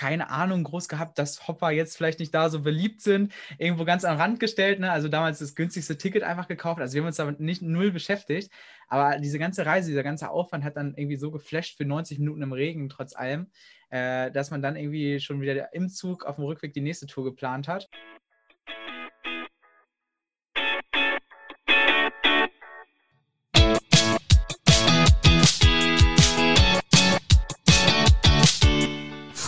keine Ahnung groß gehabt, dass Hopper jetzt vielleicht nicht da so beliebt sind. Irgendwo ganz am Rand gestellt, ne? Also damals das günstigste Ticket einfach gekauft. Also wir haben uns damit nicht null beschäftigt. Aber diese ganze Reise, dieser ganze Aufwand hat dann irgendwie so geflasht für 90 Minuten im Regen, trotz allem, äh, dass man dann irgendwie schon wieder im Zug auf dem Rückweg die nächste Tour geplant hat.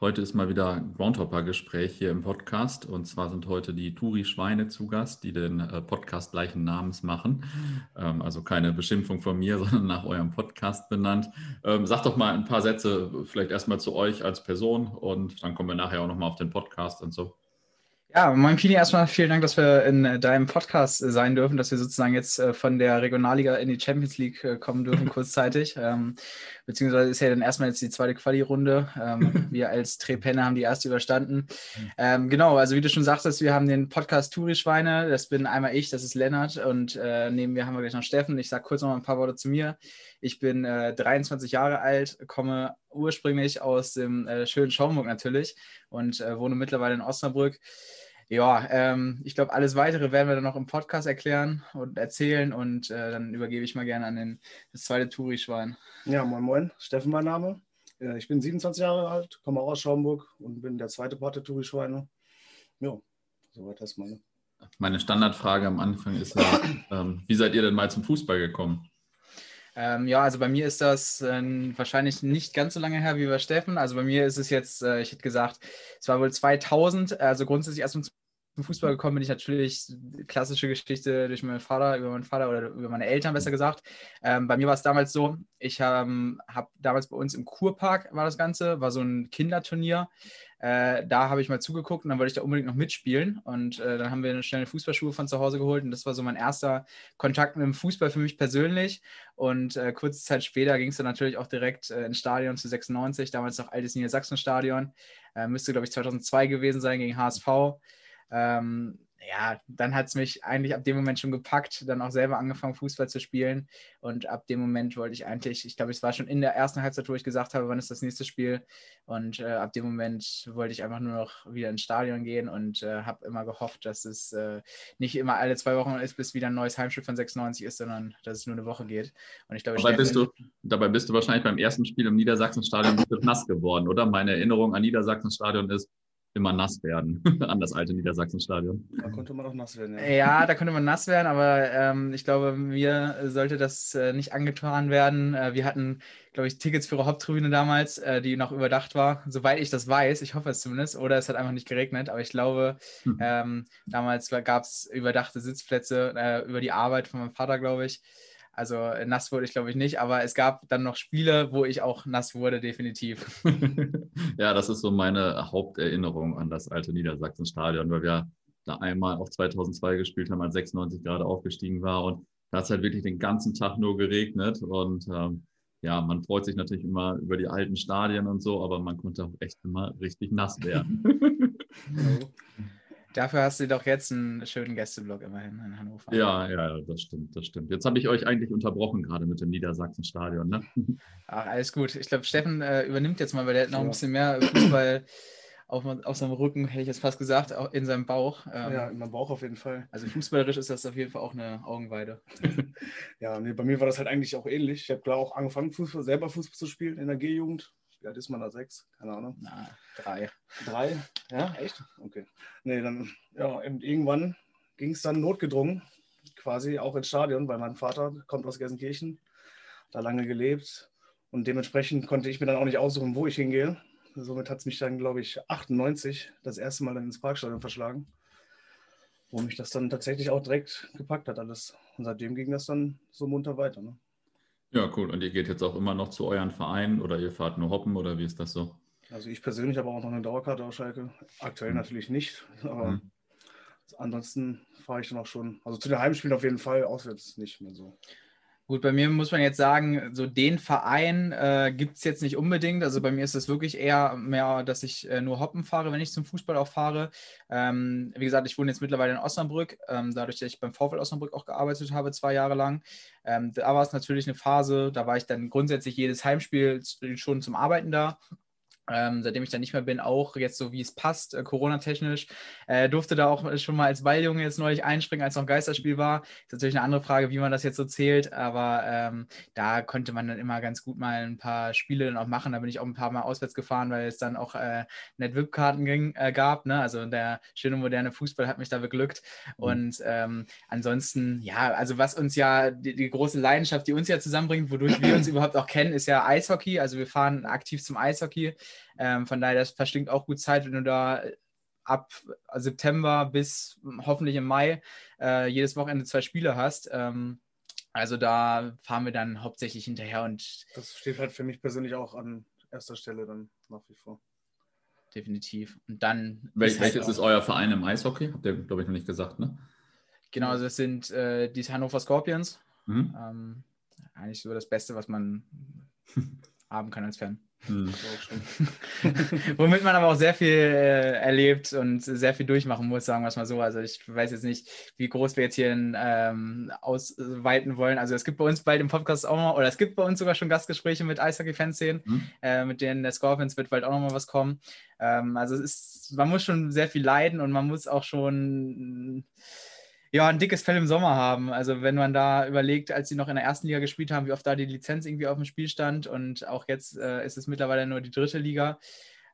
Heute ist mal wieder Groundhopper-Gespräch hier im Podcast. Und zwar sind heute die Turi-Schweine zu Gast, die den äh, Podcast gleichen Namens machen. Ähm, also keine Beschimpfung von mir, sondern nach eurem Podcast benannt. Ähm, sagt doch mal ein paar Sätze, vielleicht erstmal zu euch als Person und dann kommen wir nachher auch nochmal auf den Podcast und so. Ja, moin Pini, erstmal vielen Dank, dass wir in äh, deinem Podcast äh, sein dürfen, dass wir sozusagen jetzt äh, von der Regionalliga in die Champions League kommen dürfen, kurzzeitig. Ähm, beziehungsweise ist ja dann erstmal jetzt die zweite Quali-Runde. Ähm, wir als Trepenne haben die erste überstanden. Ähm, genau, also wie du schon sagtest, wir haben den Podcast Touri-Schweine. Das bin einmal ich, das ist Lennart und äh, neben mir haben wir gleich noch Steffen. Ich sage kurz noch ein paar Worte zu mir. Ich bin äh, 23 Jahre alt, komme ursprünglich aus dem äh, schönen Schaumburg natürlich und wohne mittlerweile in Osnabrück ja, ähm, ich glaube, alles weitere werden wir dann noch im Podcast erklären und erzählen und äh, dann übergebe ich mal gerne an den, das zweite Touri-Schwein. Ja, moin moin, Steffen mein Name. Äh, ich bin 27 Jahre alt, komme auch aus Schaumburg und bin der zweite Part der Touri-Schweine. Ja, soweit erstmal. Meine Standardfrage am Anfang ist ja, ähm, wie seid ihr denn mal zum Fußball gekommen? Ähm, ja, also bei mir ist das äh, wahrscheinlich nicht ganz so lange her wie bei Steffen. Also bei mir ist es jetzt, äh, ich hätte gesagt, es war wohl 2000. Also grundsätzlich erst zum Fußball gekommen bin ich natürlich klassische Geschichte durch meinen Vater, über meinen Vater oder über meine Eltern besser gesagt. Ähm, bei mir war es damals so, ich ähm, habe damals bei uns im Kurpark war das Ganze, war so ein Kinderturnier. Äh, da habe ich mal zugeguckt und dann wollte ich da unbedingt noch mitspielen. Und äh, dann haben wir eine schnelle Fußballschuhe von zu Hause geholt und das war so mein erster Kontakt mit dem Fußball für mich persönlich. Und äh, kurze Zeit später ging es dann natürlich auch direkt äh, ins Stadion zu 96, damals noch altes Niedersachsen-Stadion. Äh, müsste, glaube ich, 2002 gewesen sein gegen HSV. Ähm, ja, dann hat es mich eigentlich ab dem Moment schon gepackt, dann auch selber angefangen, Fußball zu spielen. Und ab dem Moment wollte ich eigentlich, ich glaube, es war schon in der ersten Halbzeit, wo ich gesagt habe, wann ist das nächste Spiel. Und äh, ab dem Moment wollte ich einfach nur noch wieder ins Stadion gehen und äh, habe immer gehofft, dass es äh, nicht immer alle zwei Wochen ist, bis wieder ein neues Heimspiel von 96 ist, sondern dass es nur eine Woche geht. Und ich glaube, dabei, bist du, dabei bist du wahrscheinlich beim ersten Spiel im Niedersachsenstadion nass geworden, oder? Meine Erinnerung an Niedersachsenstadion ist, immer nass werden an das alte Niedersachsenstadion. Da konnte man auch nass werden. Ja, ja da konnte man nass werden, aber ähm, ich glaube, mir sollte das äh, nicht angetan werden. Äh, wir hatten, glaube ich, Tickets für ihre Haupttribüne damals, äh, die noch überdacht war, soweit ich das weiß. Ich hoffe es zumindest. Oder es hat einfach nicht geregnet, aber ich glaube, hm. ähm, damals gab es überdachte Sitzplätze äh, über die Arbeit von meinem Vater, glaube ich. Also äh, nass wurde ich, glaube ich, nicht, aber es gab dann noch Spiele, wo ich auch nass wurde, definitiv. ja, das ist so meine Haupterinnerung an das alte Niedersachsen-Stadion, weil wir da einmal auch 2002 gespielt haben, als 96 gerade aufgestiegen war und da hat es halt wirklich den ganzen Tag nur geregnet und ähm, ja, man freut sich natürlich immer über die alten Stadien und so, aber man konnte auch echt immer richtig nass werden. Dafür hast du doch jetzt einen schönen Gästeblock immerhin in Hannover. Ja, ja, das stimmt, das stimmt. Jetzt habe ich euch eigentlich unterbrochen, gerade mit dem Niedersachsen-Stadion. Ne? Ach, alles gut. Ich glaube, Steffen äh, übernimmt jetzt mal, weil der hat noch ein bisschen mehr Fußball auf, auf seinem Rücken, hätte ich jetzt fast gesagt, auch in seinem Bauch. Ähm, ja, in meinem Bauch auf jeden Fall. Also fußballerisch ist das auf jeden Fall auch eine Augenweide. ja, nee, bei mir war das halt eigentlich auch ähnlich. Ich habe klar auch angefangen, Fußball, selber Fußball zu spielen in der G-Jugend. Wie alt ist man da? Sechs? Keine Ahnung. Na, drei. Drei? Ja, echt? Okay. Nee, dann, ja, irgendwann ging es dann notgedrungen, quasi auch ins Stadion, weil mein Vater kommt aus Gelsenkirchen, da lange gelebt. Und dementsprechend konnte ich mir dann auch nicht aussuchen, wo ich hingehe. Somit hat es mich dann, glaube ich, 98 das erste Mal dann ins Parkstadion verschlagen, wo mich das dann tatsächlich auch direkt gepackt hat alles. Und seitdem ging das dann so munter weiter. Ne? Ja, cool. Und ihr geht jetzt auch immer noch zu euren Vereinen oder ihr fahrt nur hoppen oder wie ist das so? Also ich persönlich habe auch noch eine Dauerkarte auf Schalke. Aktuell mhm. natürlich nicht, aber mhm. ansonsten fahre ich dann auch schon. Also zu den Heimspielen auf jeden Fall, auswärts nicht mehr so. Gut, bei mir muss man jetzt sagen, so den Verein äh, gibt es jetzt nicht unbedingt. Also bei mir ist es wirklich eher mehr, dass ich äh, nur Hoppen fahre, wenn ich zum Fußball auch fahre. Ähm, wie gesagt, ich wohne jetzt mittlerweile in Osnabrück, ähm, dadurch, dass ich beim VfL Osnabrück auch gearbeitet habe, zwei Jahre lang. Ähm, da war es natürlich eine Phase, da war ich dann grundsätzlich jedes Heimspiel schon zum Arbeiten da. Ähm, seitdem ich da nicht mehr bin, auch jetzt so wie es passt, äh, Corona-technisch. Äh, durfte da auch schon mal als Balljunge jetzt neulich einspringen, als noch ein Geisterspiel war. Ist natürlich eine andere Frage, wie man das jetzt so zählt, aber ähm, da konnte man dann immer ganz gut mal ein paar Spiele dann auch machen. Da bin ich auch ein paar Mal auswärts gefahren, weil es dann auch äh, NetVIP-Karten äh, gab. Ne? Also der schöne moderne Fußball hat mich da beglückt. Mhm. Und ähm, ansonsten, ja, also was uns ja, die, die große Leidenschaft, die uns ja zusammenbringt, wodurch wir uns überhaupt auch kennen, ist ja Eishockey. Also wir fahren aktiv zum Eishockey. Ähm, von daher, das verstinkt auch gut Zeit, wenn du da ab September bis hoffentlich im Mai äh, jedes Wochenende zwei Spiele hast. Ähm, also da fahren wir dann hauptsächlich hinterher und. Das steht halt für mich persönlich auch an erster Stelle dann nach wie vor. Definitiv. Und dann. Wel ist welches halt ist euer Verein im Eishockey? Habt ihr, glaube ich, noch nicht gesagt, ne? Genau, also es sind äh, die Hannover Scorpions. Mhm. Ähm, eigentlich so das Beste, was man haben kann als Fan. Hm. Womit man aber auch sehr viel äh, erlebt und sehr viel durchmachen muss, sagen wir es mal so. Also ich weiß jetzt nicht, wie groß wir jetzt hier in, ähm, ausweiten wollen. Also es gibt bei uns bald im Podcast auch mal, oder es gibt bei uns sogar schon Gastgespräche mit Eishockey-Fanszenen, hm. äh, mit denen der Scorpions wird bald auch noch mal was kommen. Ähm, also es ist, man muss schon sehr viel leiden und man muss auch schon ja, ein dickes Fell im Sommer haben. Also wenn man da überlegt, als sie noch in der ersten Liga gespielt haben, wie oft da die Lizenz irgendwie auf dem Spiel stand und auch jetzt äh, ist es mittlerweile nur die dritte Liga.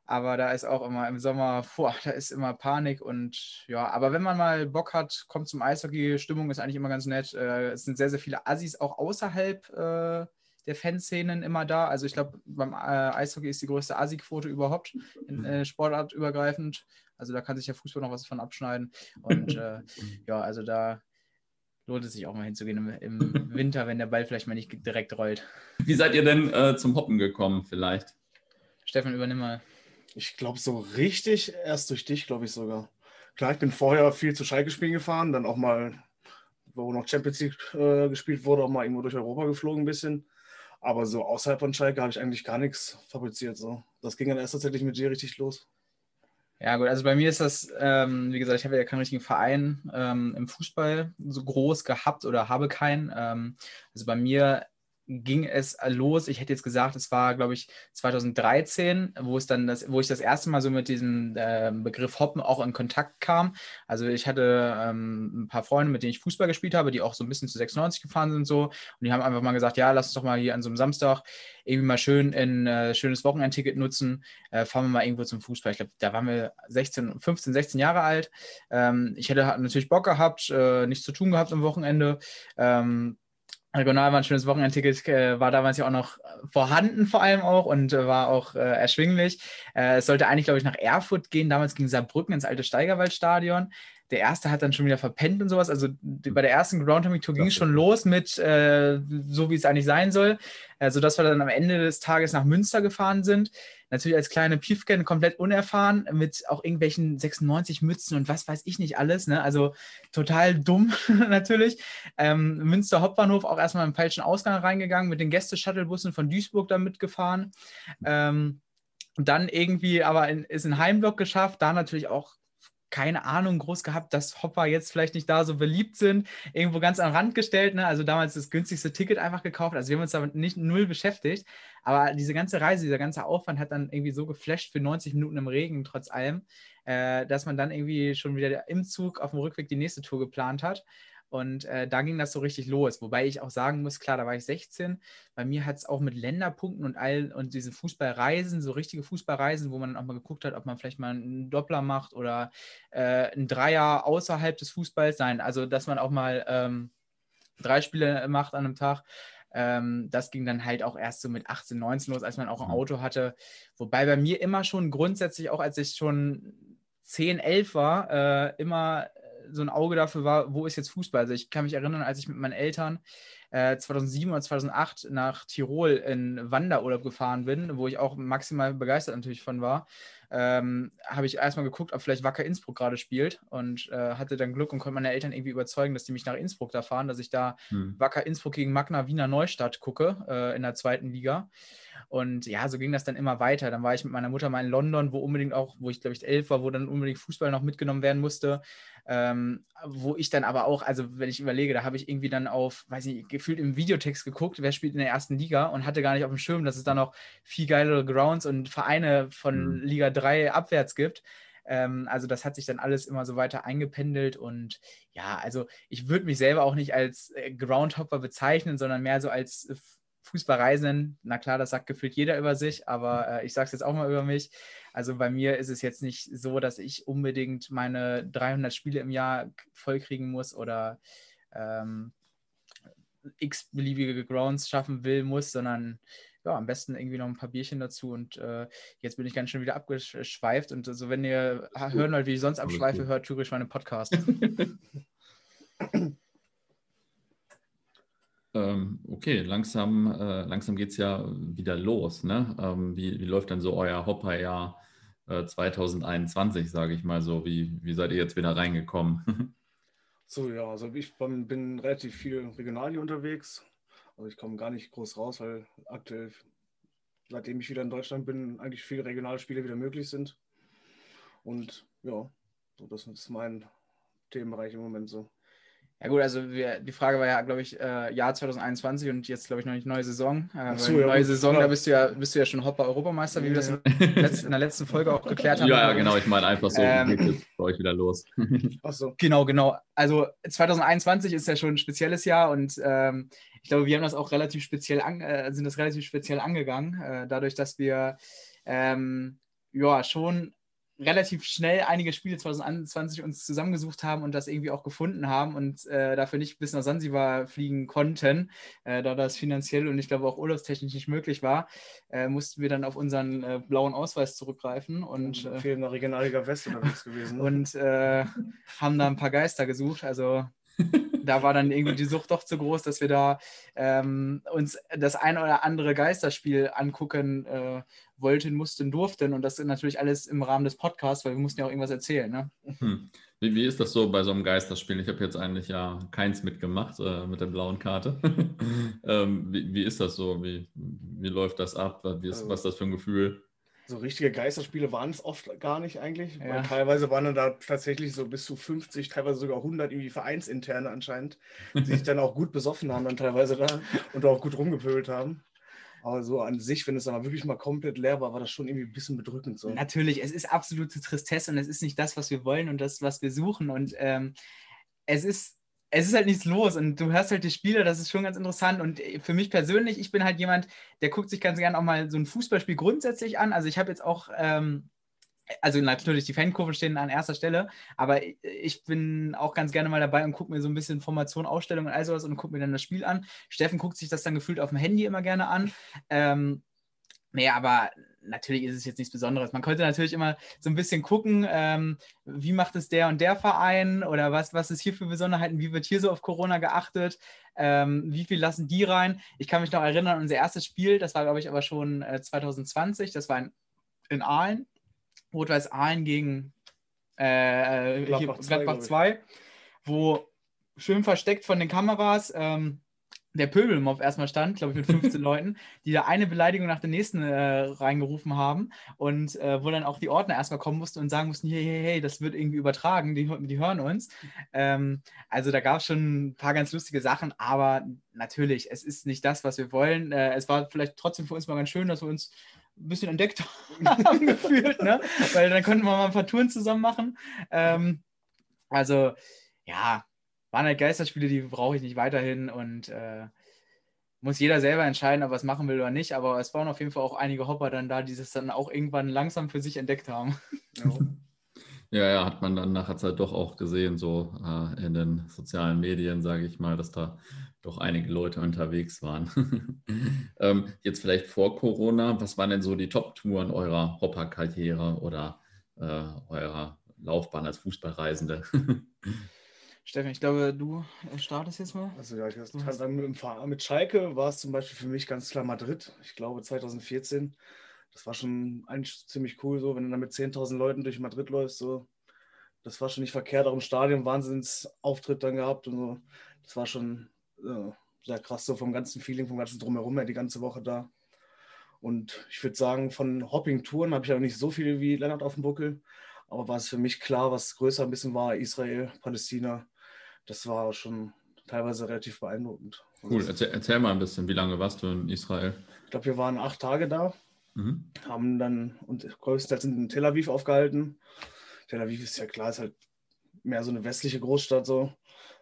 Aber da ist auch immer im Sommer, boah, da ist immer Panik und ja, aber wenn man mal Bock hat, kommt zum Eishockey, Stimmung ist eigentlich immer ganz nett. Äh, es sind sehr, sehr viele Assis auch außerhalb äh, der Fanszenen immer da. Also ich glaube, beim äh, Eishockey ist die größte Assi-Quote überhaupt, in, äh, sportartübergreifend. Also da kann sich der Fußball noch was von abschneiden. Und äh, ja, also da lohnt es sich auch mal hinzugehen im, im, Winter, wenn der Ball vielleicht mal nicht direkt rollt. Wie seid ihr denn äh, zum Hoppen gekommen vielleicht? Stefan, übernimm mal. Ich glaube, so richtig erst durch dich, glaube ich sogar. Klar, ich bin vorher viel zu Schalke-Spielen gefahren, dann auch mal, wo noch Champions League äh, gespielt wurde, auch mal irgendwo durch Europa geflogen ein bisschen. Aber so außerhalb von Schalke habe ich eigentlich gar nichts fabriziert. So. Das ging dann erst tatsächlich mit dir richtig los. Ja, gut, also bei mir ist das, ähm, wie gesagt, ich habe ja keinen richtigen Verein ähm, im Fußball so groß gehabt oder habe keinen. Ähm, also bei mir ging es los. Ich hätte jetzt gesagt, es war, glaube ich, 2013, wo es dann das, wo ich das erste Mal so mit diesem äh, Begriff Hoppen auch in Kontakt kam. Also ich hatte ähm, ein paar Freunde, mit denen ich Fußball gespielt habe, die auch so ein bisschen zu 96 gefahren sind so. Und die haben einfach mal gesagt, ja, lass uns doch mal hier an so einem Samstag irgendwie mal schön ein äh, schönes Wochenendticket nutzen. Äh, fahren wir mal irgendwo zum Fußball. Ich glaube, da waren wir 16, 15, 16 Jahre alt. Ähm, ich hätte natürlich Bock gehabt, äh, nichts zu tun gehabt am Wochenende. Ähm, Regional war ein schönes Wochenendticket, äh, war damals ja auch noch vorhanden vor allem auch und äh, war auch äh, erschwinglich. Äh, es sollte eigentlich, glaube ich, nach Erfurt gehen. Damals ging Saarbrücken ins alte Steigerwaldstadion. Der erste hat dann schon wieder verpennt und sowas. Also bei der ersten Ground Tour ging es schon los mit äh, so, wie es eigentlich sein soll. Also dass wir dann am Ende des Tages nach Münster gefahren sind natürlich als kleine Piefken komplett unerfahren mit auch irgendwelchen 96 Mützen und was weiß ich nicht alles. Ne? Also total dumm natürlich. Ähm, Münster Hauptbahnhof auch erstmal im falschen Ausgang reingegangen, mit den Gäste-Shuttlebussen von Duisburg dann mitgefahren. Ähm, dann irgendwie aber in, ist in Heimblock geschafft, da natürlich auch keine Ahnung groß gehabt, dass Hopper jetzt vielleicht nicht da so beliebt sind. Irgendwo ganz am Rand gestellt, ne? also damals das günstigste Ticket einfach gekauft. Also wir haben uns damit nicht null beschäftigt. Aber diese ganze Reise, dieser ganze Aufwand hat dann irgendwie so geflasht für 90 Minuten im Regen, trotz allem, äh, dass man dann irgendwie schon wieder im Zug auf dem Rückweg die nächste Tour geplant hat. Und äh, da ging das so richtig los. Wobei ich auch sagen muss, klar, da war ich 16. Bei mir hat es auch mit Länderpunkten und all und diese Fußballreisen, so richtige Fußballreisen, wo man dann auch mal geguckt hat, ob man vielleicht mal einen Doppler macht oder äh, einen Dreier außerhalb des Fußballs. Nein, also dass man auch mal ähm, drei Spiele macht an einem Tag. Ähm, das ging dann halt auch erst so mit 18, 19 los, als man auch ein mhm. Auto hatte. Wobei bei mir immer schon grundsätzlich, auch als ich schon 10, 11 war, äh, immer so ein Auge dafür war, wo ist jetzt Fußball? Also ich kann mich erinnern, als ich mit meinen Eltern äh, 2007 oder 2008 nach Tirol in Wanderurlaub gefahren bin, wo ich auch maximal begeistert natürlich von war. ähm, habe ich erstmal geguckt, ob vielleicht Wacker Innsbruck gerade spielt und äh, hatte dann Glück und konnte meine Eltern irgendwie überzeugen, dass die mich nach Innsbruck da fahren, dass ich da hm. Wacker Innsbruck gegen Magna Wiener Neustadt gucke äh, in der zweiten Liga. Und ja, so ging das dann immer weiter. Dann war ich mit meiner Mutter mal in London, wo unbedingt auch, wo ich glaube ich elf war, wo dann unbedingt Fußball noch mitgenommen werden musste. Ähm, wo ich dann aber auch, also wenn ich überlege, da habe ich irgendwie dann auf, weiß nicht, gefühlt im Videotext geguckt, wer spielt in der ersten Liga und hatte gar nicht auf dem Schirm, dass es da noch viel geilere Grounds und Vereine von mhm. Liga 3 abwärts gibt. Ähm, also das hat sich dann alles immer so weiter eingependelt und ja, also ich würde mich selber auch nicht als äh, Groundhopper bezeichnen, sondern mehr so als äh, Fußballreisenden, na klar, das sagt gefühlt jeder über sich, aber äh, ich sage es jetzt auch mal über mich. Also bei mir ist es jetzt nicht so, dass ich unbedingt meine 300 Spiele im Jahr vollkriegen muss oder ähm, x beliebige Grounds schaffen will, muss, sondern ja, am besten irgendwie noch ein paar Bierchen dazu. Und äh, jetzt bin ich ganz schön wieder abgeschweift. Und also, wenn ihr hören wollt, wie ich sonst abschweife, hört Thürisch meine Podcast. Ähm, okay, langsam, äh, langsam geht es ja wieder los. Ne? Ähm, wie, wie läuft denn so euer Hopper-Jahr äh, 2021, sage ich mal so? Wie, wie seid ihr jetzt wieder reingekommen? so, ja, also ich bin, bin relativ viel regional hier unterwegs. Also ich komme gar nicht groß raus, weil aktuell, seitdem ich wieder in Deutschland bin, eigentlich viele regionale Spiele wieder möglich sind. Und ja, so das ist mein Themenbereich im Moment so. Ja gut, also wir, die Frage war ja, glaube ich, äh, Jahr 2021 und jetzt, glaube ich, noch nicht neue Saison. Äh, so, ja, neue Saison, klar. da bist du ja, bist du ja schon Hopper-Europameister, wie wir das in, in, der letzten Folge auch geklärt haben. Ja, ja genau, ich meine einfach so, ähm, geht es bei euch wieder los. Ach so. Genau, genau. Also 2021 ist ja schon ein spezielles Jahr und ähm, ich glaube, wir haben das auch relativ speziell, an, äh, sind das relativ speziell angegangen, äh, dadurch, dass wir ähm, ja schon relativ schnell einige Spiele 2021 uns zusammengesucht haben und das irgendwie auch gefunden haben und äh, dafür nicht bis nach Sansibar fliegen konnten, äh, da das finanziell und ich glaube auch urlaubstechnisch nicht möglich war, äh, mussten wir dann auf unseren äh, blauen Ausweis zurückgreifen und äh, fehlender Regionalliga West unterwegs gewesen. und äh, haben da ein paar Geister gesucht. Also da war dann irgendwie die Sucht doch zu groß, dass wir da ähm, uns das ein oder andere Geisterspiel angucken äh, wollten, mussten, durften. Und das ist natürlich alles im Rahmen des Podcasts, weil wir mussten ja auch irgendwas erzählen. Ne? Hm. Wie, wie, ist das so bei so einem Geisterspiel? Ich habe jetzt eigentlich ja keins mitgemacht äh, mit der blauen Karte. ähm, wie, wie, ist das so? Wie, wie läuft das ab? Ist, also, was ist das für ein Gefühl? So richtige Geisterspiele waren es oft gar nicht eigentlich. Ja. teilweise waren dann da tatsächlich so bis zu 50, teilweise sogar 100 irgendwie Vereinsinterne anscheinend, die sich dann auch gut besoffen haben dann teilweise da und auch gut rumgepöbelt haben. Aber so an sich, wenn es aber wirklich mal komplett leer war, war das schon irgendwie ein bisschen bedrückend. So. Natürlich, es ist absolute Tristesse und es ist nicht das, was wir wollen und das, was wir suchen. Und ähm, es ist es ist halt nichts los und du hörst halt die Spieler, das ist schon ganz interessant. Und für mich persönlich, ich bin halt jemand, der guckt sich ganz gerne auch mal so ein Fußballspiel grundsätzlich an. Also ich habe jetzt auch, ähm, also natürlich die Fankurven stehen an erster Stelle, aber ich bin auch ganz gerne mal dabei und gucke mir so ein bisschen Formation, Ausstellung und all sowas und gucke mir dann das Spiel an. Steffen guckt sich das dann gefühlt auf dem Handy immer gerne an. Ähm, Nee, aber natürlich ist es jetzt nichts Besonderes. Man könnte natürlich immer so ein bisschen gucken, ähm, wie macht es der und der Verein oder was, was ist hier für Besonderheiten, wie wird hier so auf Corona geachtet, ähm, wie viel lassen die rein. Ich kann mich noch erinnern, unser erstes Spiel, das war, glaube ich, aber schon äh, 2020, das war in, in Aalen, Rot-Weiß Aalen gegen äh, Gladbach 2, wo schön versteckt von den Kameras ähm, der Pöbelmob erstmal stand, glaube ich, mit 15 Leuten, die da eine Beleidigung nach der nächsten äh, reingerufen haben und äh, wo dann auch die Ordner erstmal kommen mussten und sagen mussten, hey, hey, hey, das wird irgendwie übertragen, die, die hören uns. Ähm, also da gab es schon ein paar ganz lustige Sachen, aber natürlich, es ist nicht das, was wir wollen. Äh, es war vielleicht trotzdem für uns mal ganz schön, dass wir uns ein bisschen entdeckt haben gefühlt, ne? weil dann konnten wir mal ein paar Touren zusammen machen. Ähm, also ja, waren halt Geisterspiele, die brauche ich nicht weiterhin und äh, muss jeder selber entscheiden, ob er es machen will oder nicht. Aber es waren auf jeden Fall auch einige Hopper dann da, die es dann auch irgendwann langsam für sich entdeckt haben. Ja. Ja, hat man dann nachher Zeit doch auch gesehen, so äh, in den sozialen Medien, sage ich mal, dass da doch einige Leute unterwegs waren. ähm, jetzt vielleicht vor Corona, was waren denn so die Top-Touren eurer Hopper-Karriere oder äh, eurer Laufbahn als Fußballreisende? Steffen, ich glaube, du startest jetzt mal. Also ja, ich dann mit, mit Schalke war es zum Beispiel für mich ganz klar Madrid. Ich glaube 2014. das war schon eigentlich ziemlich cool, so, wenn du dann mit 10.000 Leuten durch Madrid läufst, so. Das war schon nicht verkehrt, auch im Stadion Wahnsinnsauftritt dann gehabt und so. Das war schon äh, sehr krass, so vom ganzen Feeling, vom ganzen Drumherum, ja, die ganze Woche da. Und ich würde sagen, von Hopping-Touren habe ich ja nicht so viele wie Lennart auf dem Buckel. Aber war es für mich klar, was größer ein bisschen war, Israel, Palästina. Das war schon teilweise relativ beeindruckend. Cool, erzähl, erzähl, mal ein bisschen, wie lange warst du in Israel? Ich glaube, wir waren acht Tage da, mhm. haben dann und größtenteils in Tel Aviv aufgehalten. Tel Aviv ist ja klar, ist halt mehr so eine westliche Großstadt so.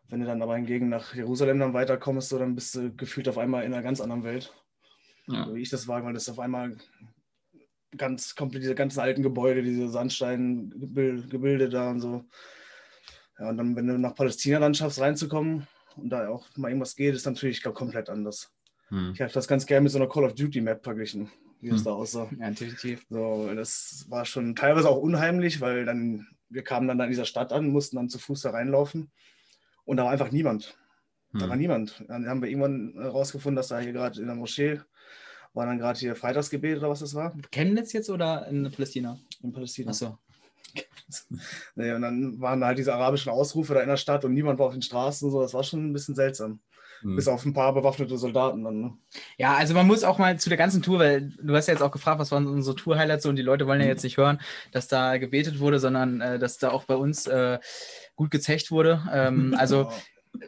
Wenn du dann aber hingegen nach Jerusalem dann weiterkommst, so, dann bist du gefühlt auf einmal in einer ganz anderen Welt. Ja. So wie ich das war, weil das auf einmal ganz komplett diese ganzen alten Gebäude, diese Sandsteingebilde da und so. Ja, und dann, wenn du nach Palästina dann schaffst, reinzukommen und da auch mal irgendwas geht, ist natürlich glaub, komplett anders. Hm. Ich habe das ganz gerne mit so einer Call of Duty Map verglichen, wie es hm. da aussah. Ja, definitiv. So, das war schon teilweise auch unheimlich, weil dann, wir kamen dann in dieser Stadt an, mussten dann zu Fuß da reinlaufen und da war einfach niemand. Da hm. war niemand. Dann haben wir irgendwann herausgefunden, dass da hier gerade in der Moschee war dann gerade hier Freitagsgebet oder was das war. Chemnitz jetzt oder in Palästina? In Palästina. Achso. nee, und dann waren halt diese arabischen Ausrufe da in der Stadt und niemand war auf den Straßen und so. Das war schon ein bisschen seltsam. Hm. Bis auf ein paar bewaffnete Soldaten dann. Ne? Ja, also man muss auch mal zu der ganzen Tour, weil du hast ja jetzt auch gefragt, was waren unsere Tour-Highlights und die Leute wollen ja hm. jetzt nicht hören, dass da gebetet wurde, sondern äh, dass da auch bei uns äh, gut gezecht wurde. Ähm, also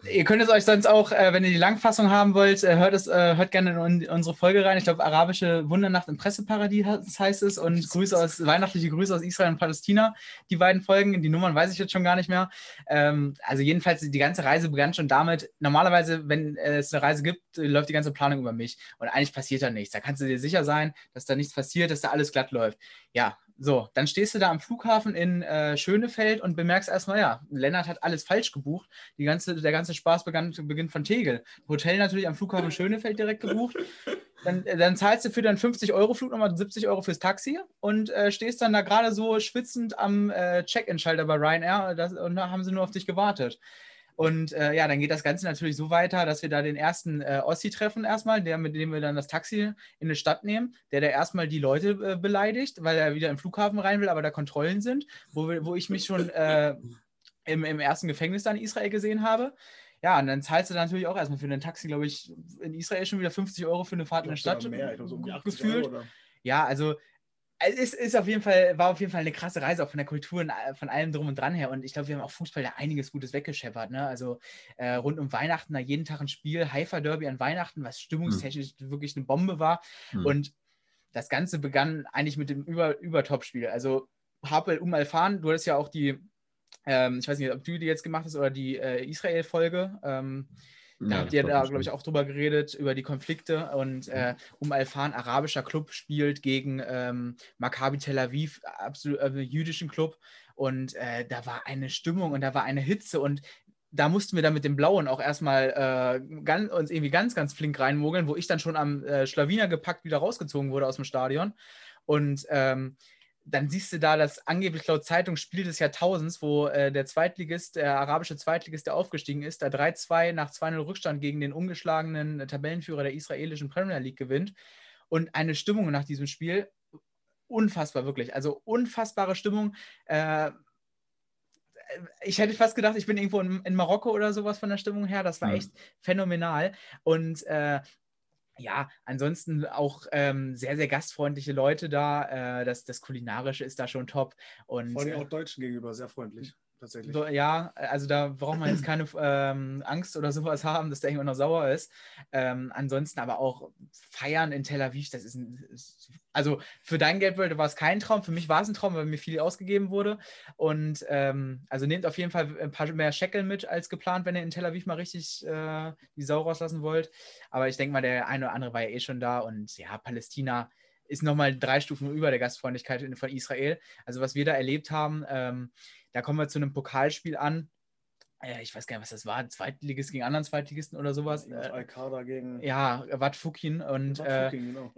Ihr könnt es euch sonst auch, äh, wenn ihr die Langfassung haben wollt, äh, hört, es, äh, hört gerne in unsere Folge rein. Ich glaube, Arabische Wundernacht im Presseparadies heißt es und Grüße aus, weihnachtliche Grüße aus Israel und Palästina. Die beiden Folgen, die Nummern weiß ich jetzt schon gar nicht mehr. Ähm, also jedenfalls, die ganze Reise begann schon damit, normalerweise, wenn es eine Reise gibt, läuft die ganze Planung über mich und eigentlich passiert da nichts. Da kannst du dir sicher sein, dass da nichts passiert, dass da alles glatt läuft. Ja, so, dann stehst du da am Flughafen in äh, Schönefeld und bemerkst erstmal, ja, Lennart hat alles falsch gebucht. Die ganze, der ganze Spaß begann, beginnt von Tegel. Hotel natürlich am Flughafen Schönefeld direkt gebucht. Dann, äh, dann zahlst du für deinen 50-Euro-Flug nochmal 70 Euro fürs Taxi und äh, stehst dann da gerade so schwitzend am äh, Check-In-Schalter bei Ryanair das, und da haben sie nur auf dich gewartet. Und äh, ja, dann geht das Ganze natürlich so weiter, dass wir da den ersten äh, Ossi treffen erstmal, der, mit dem wir dann das Taxi in eine Stadt nehmen, der da erstmal die Leute äh, beleidigt, weil er wieder im Flughafen rein will, aber da Kontrollen sind, wo, wir, wo ich mich schon äh, im, im ersten Gefängnis dann in Israel gesehen habe. Ja, und dann zahlst du dann natürlich auch erstmal für ein Taxi, glaube ich, in Israel schon wieder 50 Euro für eine Fahrt in der Stadt. Mehr, so um gefühlt. Euro, ja, also es ist auf jeden Fall, war auf jeden Fall eine krasse Reise, auch von der Kultur und von allem drum und dran her. Und ich glaube, wir haben auch Fußball da einiges Gutes weggescheppert. Ne? Also äh, rund um Weihnachten, da jeden Tag ein Spiel, Haifa Derby an Weihnachten, was stimmungstechnisch mhm. wirklich eine Bombe war. Mhm. Und das Ganze begann eigentlich mit dem Über Übertop-Spiel. Also Harpel Um Alfan, du hattest ja auch die, ähm, ich weiß nicht, ob du die jetzt gemacht hast oder die äh, Israel-Folge. Ähm, da ja, habt ihr da, glaube ich, auch drüber geredet, über die Konflikte. Und äh, Um Alfan, arabischer Club, spielt gegen ähm, Maccabi Tel Aviv, absolut äh, jüdischen Club. Und äh, da war eine Stimmung und da war eine Hitze. Und da mussten wir dann mit dem Blauen auch erstmal äh, ganz, uns irgendwie ganz, ganz flink reinmogeln, wo ich dann schon am äh, Schlawiner gepackt wieder rausgezogen wurde aus dem Stadion. Und ähm, dann siehst du da das angeblich laut Zeitung Spiel des Jahrtausends, wo äh, der Zweitligist, der arabische Zweitligist, der aufgestiegen ist, da 3-2 nach 2-0 Rückstand gegen den ungeschlagenen äh, Tabellenführer der israelischen Premier League gewinnt. Und eine Stimmung nach diesem Spiel, unfassbar wirklich. Also unfassbare Stimmung. Äh, ich hätte fast gedacht, ich bin irgendwo in, in, Marokko oder sowas von der Stimmung her. Das war mhm. echt phänomenal. Und äh, ja, ansonsten auch ähm, sehr, sehr gastfreundliche Leute da. Äh, das, das Kulinarische ist da schon top. Und, Vor allem auch Deutschen gegenüber sehr freundlich tatsächlich. ja, also da braucht man jetzt keine ähm, Angst oder sowas haben, dass der irgendwann noch sauer ist. Ähm, ansonsten aber auch feiern in Tel Aviv, das ist, ein, ist also für dein Geldbeutel war es kein Traum, für mich war es ein Traum, weil mir viel ausgegeben wurde. Und ähm, also nehmt auf jeden Fall ein paar mehr Shekel mit als geplant, wenn ihr in Tel Aviv mal richtig äh, die Sau rauslassen wollt. Aber ich denke mal, der eine oder andere war ja eh schon da und ja, Palästina ist nochmal drei Stufen über der Gastfreundlichkeit von Israel. Also was wir da erlebt haben, ähm, da kommen wir zu einem Pokalspiel an. Äh, ich weiß gar nicht, was das war. Zweitligist gegen anderen Zweitligisten oder sowas. Al-Qaeda gegen. Ja, Wat Fukin und. Wat Fukin, äh, genau.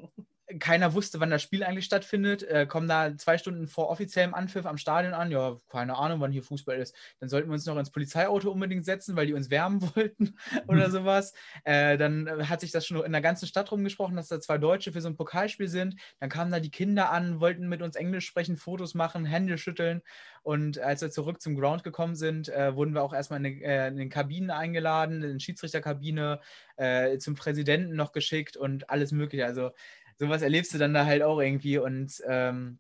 Keiner wusste, wann das Spiel eigentlich stattfindet. Äh, kommen da zwei Stunden vor offiziellem Anpfiff am Stadion an. Ja, keine Ahnung, wann hier Fußball ist. Dann sollten wir uns noch ins Polizeiauto unbedingt setzen, weil die uns wärmen wollten oder sowas. Äh, dann hat sich das schon in der ganzen Stadt rumgesprochen, dass da zwei Deutsche für so ein Pokalspiel sind. Dann kamen da die Kinder an, wollten mit uns Englisch sprechen, Fotos machen, Hände schütteln. Und als wir zurück zum Ground gekommen sind, äh, wurden wir auch erstmal in, äh, in den Kabinen eingeladen, in die Schiedsrichterkabine, äh, zum Präsidenten noch geschickt und alles Mögliche. Also sowas erlebst du dann da halt auch irgendwie und ähm,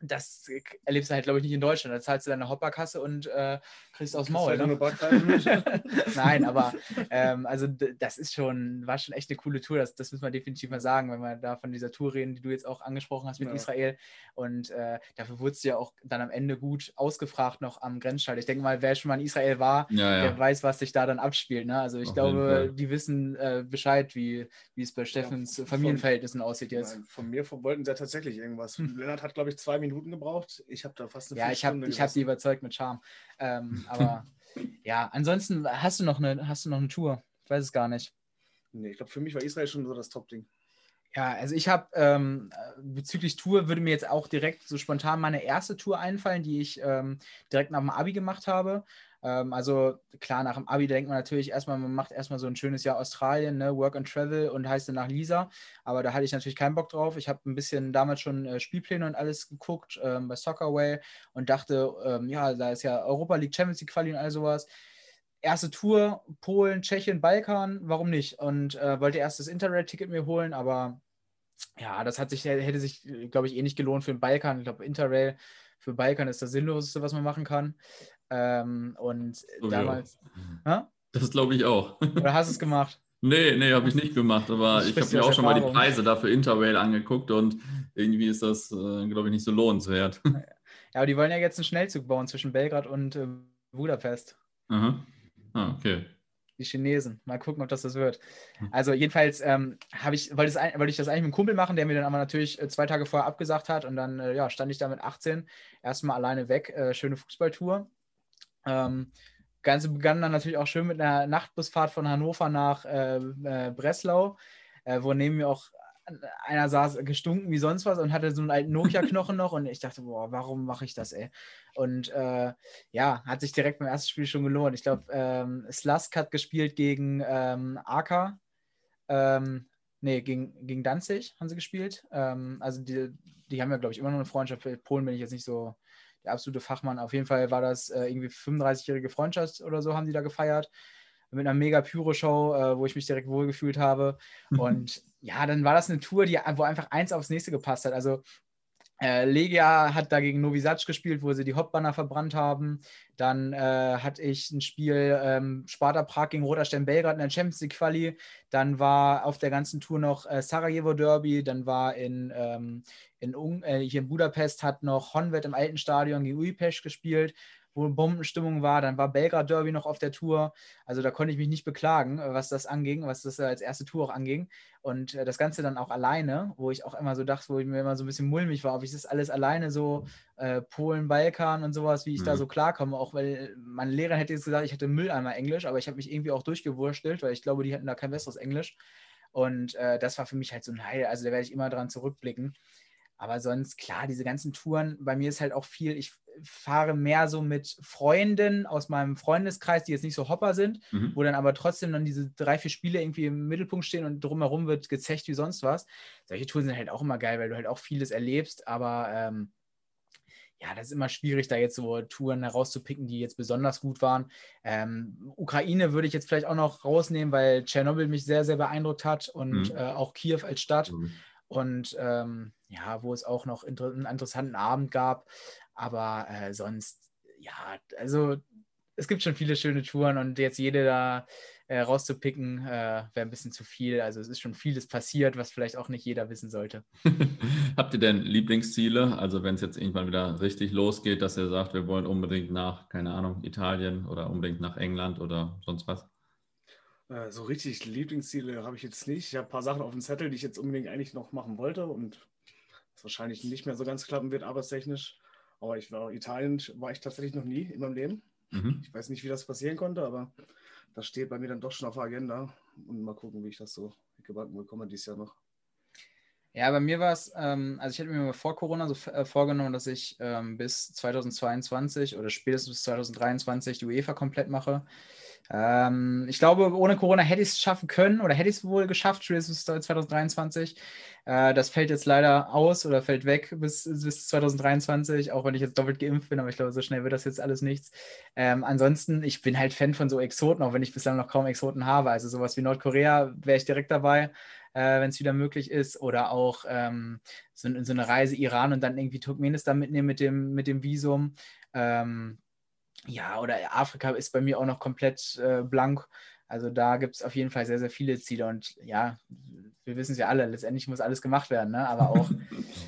das erlebst du halt, glaube ich, nicht in Deutschland. Da zahlst du deine Hopperkasse und äh, kriegst aufs Maul. Ne? Nein, aber ähm, also das ist schon, war schon echt eine coole Tour. Das, das müssen wir definitiv mal sagen, wenn wir da von dieser Tour reden, die du jetzt auch angesprochen hast mit ja. Israel. Und äh, dafür wurdest du ja auch dann am Ende gut ausgefragt noch am Grenzschalt. Ich denke mal, wer schon mal in Israel war, ja, ja. der weiß, was sich da dann abspielt. Ne? Also ich Auf glaube, die wissen äh, Bescheid, wie, wie es bei Steffens Familienverhältnissen aussieht jetzt. Von mir wollten sie ja tatsächlich irgendwas. Hm. Lennart hat, glaube ich, zwei Minuten gebraucht. Ich habe da fast eine Ja, ich habe hab sie überzeugt mit Charme. Ähm, aber ja, ansonsten hast du noch eine, hast du noch eine Tour? Ich weiß es gar nicht. Nee, ich glaube, für mich war Israel schon so das Top-Ding. Ja, also ich habe ähm, bezüglich Tour würde mir jetzt auch direkt so spontan meine erste Tour einfallen, die ich ähm, direkt nach dem Abi gemacht habe. Ähm, also klar, nach dem Abi denkt man natürlich erstmal, man macht erstmal so ein schönes Jahr Australien, ne? Work and Travel und heißt dann nach Lisa. Aber da hatte ich natürlich keinen Bock drauf. Ich habe ein bisschen damals schon äh, Spielpläne und alles geguckt ähm, bei Soccerway und dachte, ähm, ja, da ist ja Europa League, Champions League Quali und all sowas erste Tour, Polen, Tschechien, Balkan, warum nicht? Und äh, wollte erst das Interrail-Ticket mir holen, aber ja, das hat sich, hätte sich, glaube ich, eh nicht gelohnt für den Balkan. Ich glaube, Interrail für Balkan ist das Sinnloseste, was man machen kann. Ähm, und so damals. Das glaube ich auch. Oder hast du es gemacht? Nee, nee, habe ich nicht gemacht, aber ich habe mir auch schon mal die Preise dafür Interrail angeguckt und irgendwie ist das, äh, glaube ich, nicht so lohnenswert. Ja, aber die wollen ja jetzt einen Schnellzug bauen zwischen Belgrad und äh, Budapest. Aha. Ah, okay die Chinesen. Mal gucken, ob das das wird. Hm. Also jedenfalls ähm, ich, wollte, wollte ich das eigentlich mit einem Kumpel machen, der mir dann aber natürlich äh, zwei Tage vorher abgesagt hat und dann äh, ja, stand ich da mit 18 erstmal alleine weg. Äh, schöne Fußballtour. Ähm, Ganze begann dann natürlich auch schön mit einer Nachtbusfahrt von Hannover nach äh, äh, Breslau, äh, wo neben mir auch einer saß gestunken wie sonst was und hatte so einen alten Nokia-Knochen noch und ich dachte, boah, warum mache ich das, ey? Und äh, ja, hat sich direkt beim ersten Spiel schon gelohnt. Ich glaube, ähm, Slask hat gespielt gegen ähm, AK. Ähm, nee, gegen, gegen Danzig haben sie gespielt. Ähm, also die, die haben ja, glaube ich, immer noch eine Freundschaft. Für Polen bin ich jetzt nicht so der absolute Fachmann. Auf jeden Fall war das äh, irgendwie 35-jährige Freundschaft oder so, haben die da gefeiert mit einer mega Pyro-Show, äh, wo ich mich direkt wohlgefühlt habe. Mhm. Und ja, dann war das eine Tour, die, wo einfach eins aufs nächste gepasst hat. Also äh, Legia hat dagegen Novi Sad gespielt, wo sie die Hauptbanner verbrannt haben. Dann äh, hatte ich ein Spiel ähm, Sparta Prag gegen Roter Stern Belgrad in der Champions League Quali. Dann war auf der ganzen Tour noch äh, Sarajevo Derby. Dann war in, ähm, in äh, hier in Budapest hat noch Honved im alten Stadion gegen Újpest gespielt wo Bombenstimmung war. Dann war Belgrad Derby noch auf der Tour. Also da konnte ich mich nicht beklagen, äh, was das anging, was das als erste Tour auch anging. Und äh, das Ganze dann auch alleine, wo ich auch immer so dachte, wo ich mir immer so ein bisschen mulmig war, ob ich das alles alleine so äh, Polen, Balkan und sowas, wie ich mhm. da so klarkomme. Auch weil meine Lehrerin hätte jetzt gesagt, ich hätte Mülleimer Englisch, aber ich habe mich irgendwie auch durchgewurstelt, weil ich glaube, die hätten da kein besseres Englisch. Und äh, das war für mich halt so ein Heil. Also da werde ich immer dran zurückblicken. Aber sonst, klar, diese ganzen Touren, bei mir ist halt auch viel, ich fahre mehr so mit Freunden aus meinem Freundeskreis, die jetzt nicht so Hopper sind, mhm. wo dann aber trotzdem dann diese drei, vier Spiele irgendwie im Mittelpunkt stehen und drumherum wird gezecht wie sonst was. Solche Touren sind halt auch immer geil, weil du halt auch vieles erlebst, aber ähm, ja, das ist immer schwierig, da jetzt so Touren herauszupicken, die jetzt besonders gut waren. Ähm, Ukraine würde ich jetzt vielleicht auch noch rausnehmen, weil Tschernobyl mich sehr, sehr beeindruckt hat und mhm. äh, auch Kiew als Stadt. Mhm. Und ähm, ja, wo es auch noch inter einen interessanten Abend gab. Aber äh, sonst, ja, also es gibt schon viele schöne Touren und jetzt jede da äh, rauszupicken, äh, wäre ein bisschen zu viel. Also es ist schon vieles passiert, was vielleicht auch nicht jeder wissen sollte. Habt ihr denn Lieblingsziele? Also wenn es jetzt irgendwann wieder richtig losgeht, dass ihr sagt, wir wollen unbedingt nach, keine Ahnung, Italien oder unbedingt nach England oder sonst was? Äh, so richtig Lieblingsziele habe ich jetzt nicht. Ich habe ein paar Sachen auf dem Zettel, die ich jetzt unbedingt eigentlich noch machen wollte und was wahrscheinlich nicht mehr so ganz klappen wird, arbeitstechnisch. Aber ich war Italien war ich tatsächlich noch nie in meinem Leben. Mhm. Ich weiß nicht, wie das passieren konnte, aber das steht bei mir dann doch schon auf der Agenda. Und mal gucken, wie ich das so gebacken bekomme dieses Jahr noch. Ja, bei mir war es, ähm, also ich hätte mir mal vor Corona so äh, vorgenommen, dass ich ähm, bis 2022 oder spätestens bis 2023 die UEFA komplett mache. Ähm, ich glaube, ohne Corona hätte ich es schaffen können oder hätte ich es wohl geschafft, spätestens 2023. Äh, das fällt jetzt leider aus oder fällt weg bis, bis 2023, auch wenn ich jetzt doppelt geimpft bin, aber ich glaube, so schnell wird das jetzt alles nichts. Ähm, ansonsten, ich bin halt Fan von so Exoten, auch wenn ich bislang noch kaum Exoten habe. Also sowas wie Nordkorea wäre ich direkt dabei, äh, wenn es wieder möglich ist. Oder auch ähm, so, so, eine Reise Iran und dann irgendwie Turkmenistan mitnehmen mit dem, mit dem Visum. Ähm, ja, oder Afrika ist bei mir auch noch komplett äh, blank. Also da gibt es auf jeden Fall sehr, sehr viele Ziele. Und ja, wir wissen es ja alle, letztendlich muss alles gemacht werden, ne? aber auch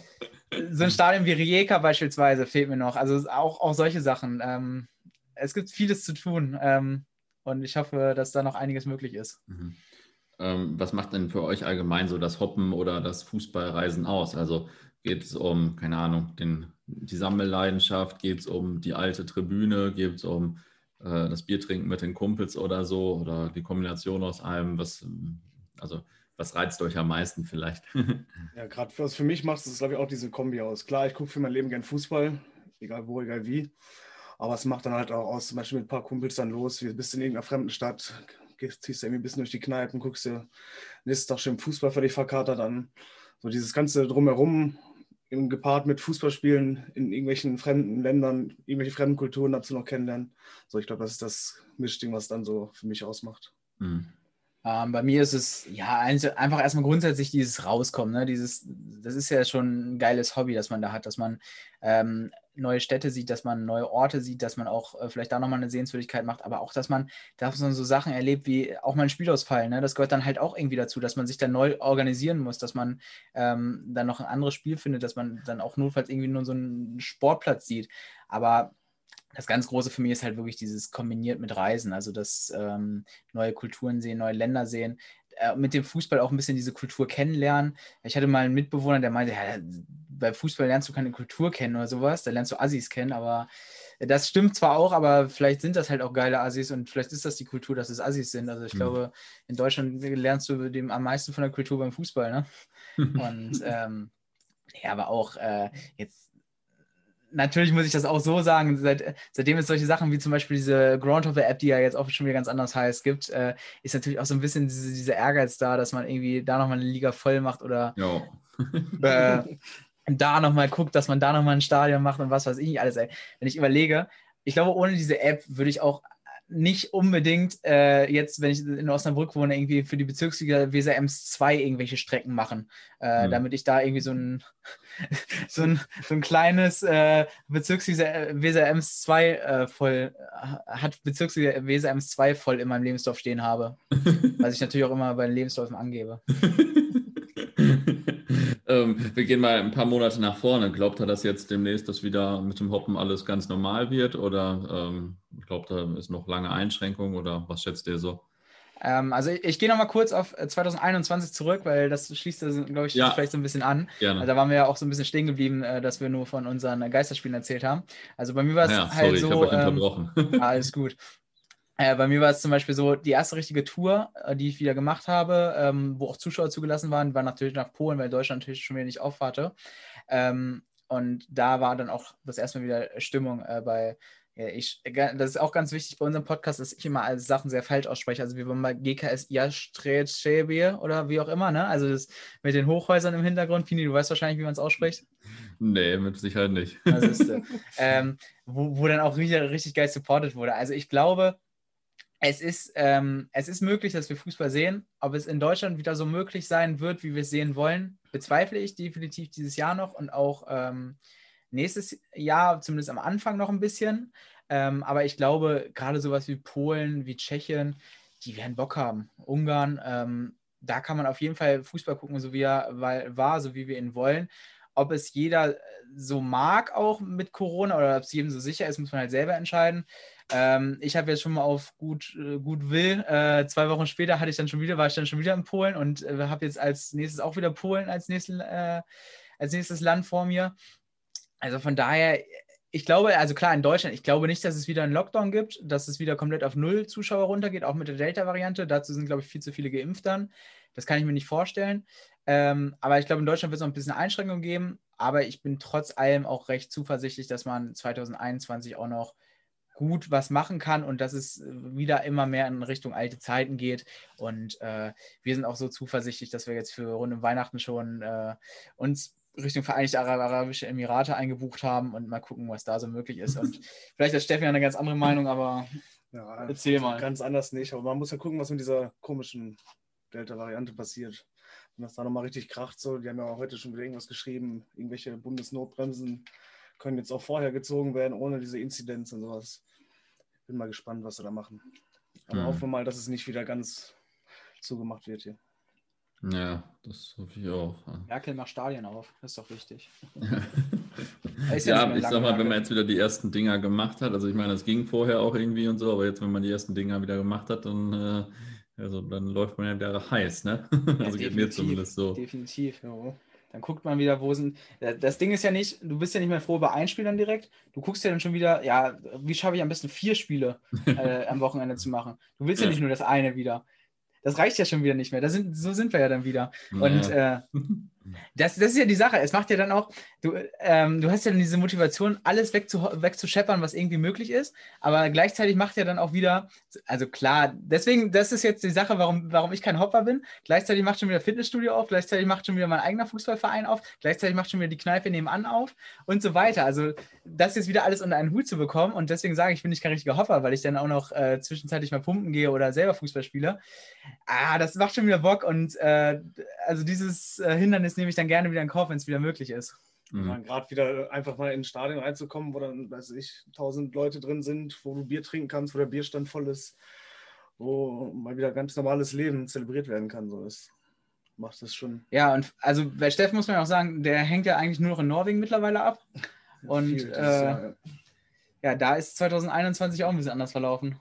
so ein Stadion wie Rijeka beispielsweise fehlt mir noch. Also auch, auch solche Sachen. Ähm, es gibt vieles zu tun ähm, und ich hoffe, dass da noch einiges möglich ist. Mhm. Ähm, was macht denn für euch allgemein so das Hoppen oder das Fußballreisen aus? Also geht es um, keine Ahnung, den die Sammelleidenschaft? Geht es um die alte Tribüne? Geht es um äh, das Biertrinken mit den Kumpels oder so? Oder die Kombination aus allem? Was, also, was reizt euch am meisten vielleicht? ja, gerade was für mich macht es, glaube ich, auch diese Kombi aus. Klar, ich gucke für mein Leben gern Fußball, egal wo, egal wie. Aber es macht dann halt auch aus, zum Beispiel mit ein paar Kumpels dann los, wir bist in irgendeiner fremden Stadt, gehst, ziehst du irgendwie ein bisschen durch die Kneipen, guckst dir nächstes Tag schön Fußball völlig verkatert an. So dieses ganze Drumherum gepaart mit Fußballspielen in irgendwelchen fremden Ländern, irgendwelche fremden Kulturen dazu noch kennenlernen. So, ich glaube, das ist das Mischding, was dann so für mich ausmacht. Mhm. Ähm, bei mir ist es ja einfach erstmal grundsätzlich dieses Rauskommen. Ne? Dieses, das ist ja schon ein geiles Hobby, das man da hat, dass man ähm, neue Städte sieht, dass man neue Orte sieht, dass man auch äh, vielleicht da nochmal eine Sehenswürdigkeit macht, aber auch, dass man, man so Sachen erlebt wie auch mal ein Spielausfall. Ne? Das gehört dann halt auch irgendwie dazu, dass man sich dann neu organisieren muss, dass man ähm, dann noch ein anderes Spiel findet, dass man dann auch notfalls irgendwie nur so einen Sportplatz sieht. Aber das ganz Große für mich ist halt wirklich dieses kombiniert mit Reisen, also das ähm, neue Kulturen sehen, neue Länder sehen, mit dem Fußball auch ein bisschen diese Kultur kennenlernen. Ich hatte mal einen Mitbewohner, der meinte, ja, bei Fußball lernst du keine Kultur kennen oder sowas, da lernst du Assis kennen, aber das stimmt zwar auch, aber vielleicht sind das halt auch geile Assis und vielleicht ist das die Kultur, dass es Assis sind. Also ich mhm. glaube, in Deutschland lernst du dem am meisten von der Kultur beim Fußball, ne? und ähm, ja, aber auch äh, jetzt natürlich muss ich das auch so sagen, seit, seitdem es solche Sachen wie zum Beispiel diese Groundhopper-App, die ja jetzt auch schon wieder ganz anders heißt, gibt, äh, ist natürlich auch so ein bisschen diese, dieser Ehrgeiz da, dass man irgendwie da nochmal eine Liga voll macht oder äh, da nochmal guckt, dass man da nochmal ein Stadion macht und was weiß ich nicht alles. Ey. Wenn ich überlege, ich glaube, ohne diese App würde ich auch nicht unbedingt äh, jetzt, wenn ich in Osnabrück wohne, irgendwie für die Bezirksliga Weser Ems 2 irgendwelche Strecken machen, äh, mhm. damit ich da irgendwie so ein, so ein, so ein kleines äh, Bezirksliga Weser Ems 2 äh, voll, hat Bezirksliga Weser Ems 2 voll in meinem Lebenslauf stehen habe. was ich natürlich auch immer bei den Lebensläufen angebe. ähm, wir gehen mal ein paar Monate nach vorne. Glaubt er, dass jetzt demnächst das wieder mit dem Hoppen alles ganz normal wird? Oder ähm, glaubt er, ist noch lange Einschränkung? Oder was schätzt ihr so? Ähm, also ich, ich gehe nochmal kurz auf 2021 äh, zurück, weil das schließt, glaube ich, ja. vielleicht so ein bisschen an. Gerne. Da waren wir ja auch so ein bisschen stehen geblieben, äh, dass wir nur von unseren Geisterspielen erzählt haben. Also bei mir war es ja, halt sorry, so. Ich ähm, unterbrochen. alles gut. Äh, bei mir war es zum Beispiel so, die erste richtige Tour, äh, die ich wieder gemacht habe, ähm, wo auch Zuschauer zugelassen waren, war natürlich nach Polen, weil Deutschland natürlich schon wieder nicht aufwarte. Ähm, und da war dann auch das erste Mal wieder Stimmung äh, bei, ja, ich, das ist auch ganz wichtig bei unserem Podcast, dass ich immer alle Sachen sehr falsch ausspreche. Also wir waren bei GKS Jastretschebie oder wie auch immer, ne? Also das mit den Hochhäusern im Hintergrund. Pini, du weißt wahrscheinlich, wie man es ausspricht. Nee, mit Sicherheit nicht. Ist, ähm, wo, wo dann auch richtig, richtig geil supported wurde. Also ich glaube, es ist, ähm, es ist möglich, dass wir Fußball sehen. Ob es in Deutschland wieder so möglich sein wird, wie wir es sehen wollen, bezweifle ich definitiv dieses Jahr noch und auch ähm, nächstes Jahr, zumindest am Anfang noch ein bisschen. Ähm, aber ich glaube, gerade sowas wie Polen, wie Tschechien, die werden Bock haben. Ungarn, ähm, da kann man auf jeden Fall Fußball gucken, so wie er war, so wie wir ihn wollen. Ob es jeder so mag, auch mit Corona, oder ob es jedem so sicher ist, muss man halt selber entscheiden. Ähm, ich habe jetzt schon mal auf gut, äh, gut will. Äh, zwei Wochen später hatte ich dann schon wieder, war ich dann schon wieder in Polen und äh, habe jetzt als nächstes auch wieder Polen als, nächsten, äh, als nächstes Land vor mir. Also von daher, ich glaube, also klar, in Deutschland, ich glaube nicht, dass es wieder einen Lockdown gibt, dass es wieder komplett auf null Zuschauer runtergeht, auch mit der Delta-Variante. Dazu sind, glaube ich, viel zu viele geimpft dann. Das kann ich mir nicht vorstellen. Ähm, aber ich glaube, in Deutschland wird es noch ein bisschen Einschränkungen geben. Aber ich bin trotz allem auch recht zuversichtlich, dass man 2021 auch noch gut was machen kann und dass es wieder immer mehr in Richtung alte Zeiten geht. Und äh, wir sind auch so zuversichtlich, dass wir jetzt für rund um Weihnachten schon äh, uns Richtung Vereinigte Arabische Emirate eingebucht haben und mal gucken, was da so möglich ist. Und vielleicht hat Steffen ja eine ganz andere Meinung, aber ja, erzähl mal. Ganz anders nicht, aber man muss ja gucken, was mit dieser komischen Delta-Variante passiert. Wenn das da nochmal richtig kracht, so, die haben ja heute schon wieder irgendwas geschrieben, irgendwelche Bundesnotbremsen können jetzt auch vorher gezogen werden, ohne diese Inzidenz und sowas. Bin mal gespannt, was sie da machen. Aber mhm. hoffen wir mal, dass es nicht wieder ganz zugemacht wird hier. Ja, das hoffe ich auch. Merkel macht Stadien auf, das ist doch wichtig. ja, ja ich sag mal, wenn man jetzt wieder die ersten Dinger gemacht hat, also ich meine, es ging vorher auch irgendwie und so, aber jetzt, wenn man die ersten Dinger wieder gemacht hat, dann, äh, also, dann läuft man ja wieder heiß, ne? Ja, also geht mir zumindest so. Definitiv, ja. Dann guckt man wieder, wo sind. Das Ding ist ja nicht, du bist ja nicht mehr froh bei ein Spiel dann direkt. Du guckst ja dann schon wieder, ja, wie schaffe ich am besten vier Spiele äh, am Wochenende zu machen? Du willst ja. ja nicht nur das eine wieder. Das reicht ja schon wieder nicht mehr. Sind, so sind wir ja dann wieder. Ja. Und äh, das, das ist ja die Sache. Es macht ja dann auch, du, ähm, du hast ja dann diese Motivation, alles wegzu, wegzuscheppern, was irgendwie möglich ist. Aber gleichzeitig macht ja dann auch wieder, also klar, deswegen, das ist jetzt die Sache, warum, warum ich kein Hopper bin. Gleichzeitig macht schon wieder Fitnessstudio auf, gleichzeitig macht schon wieder mein eigener Fußballverein auf, gleichzeitig macht schon wieder die Kneipe nebenan auf und so weiter. Also das jetzt wieder alles unter einen Hut zu bekommen und deswegen sage ich, bin ich kein richtiger Hopper, weil ich dann auch noch äh, zwischenzeitlich mal pumpen gehe oder selber Fußball spiele. Ah, das macht schon wieder Bock und äh, also dieses äh, Hindernis nehme ich dann gerne wieder in Kauf, wenn es wieder möglich ist. Mhm. Gerade wieder einfach mal in ein Stadion reinzukommen, wo dann, weiß ich, tausend Leute drin sind, wo du Bier trinken kannst, wo der Bierstand voll ist, wo mal wieder ganz normales Leben zelebriert werden kann. So ist macht das schon. Ja, und also bei Steffen muss man auch sagen, der hängt ja eigentlich nur noch in Norwegen mittlerweile ab. Und äh, ja. ja, da ist 2021 auch ein bisschen anders verlaufen.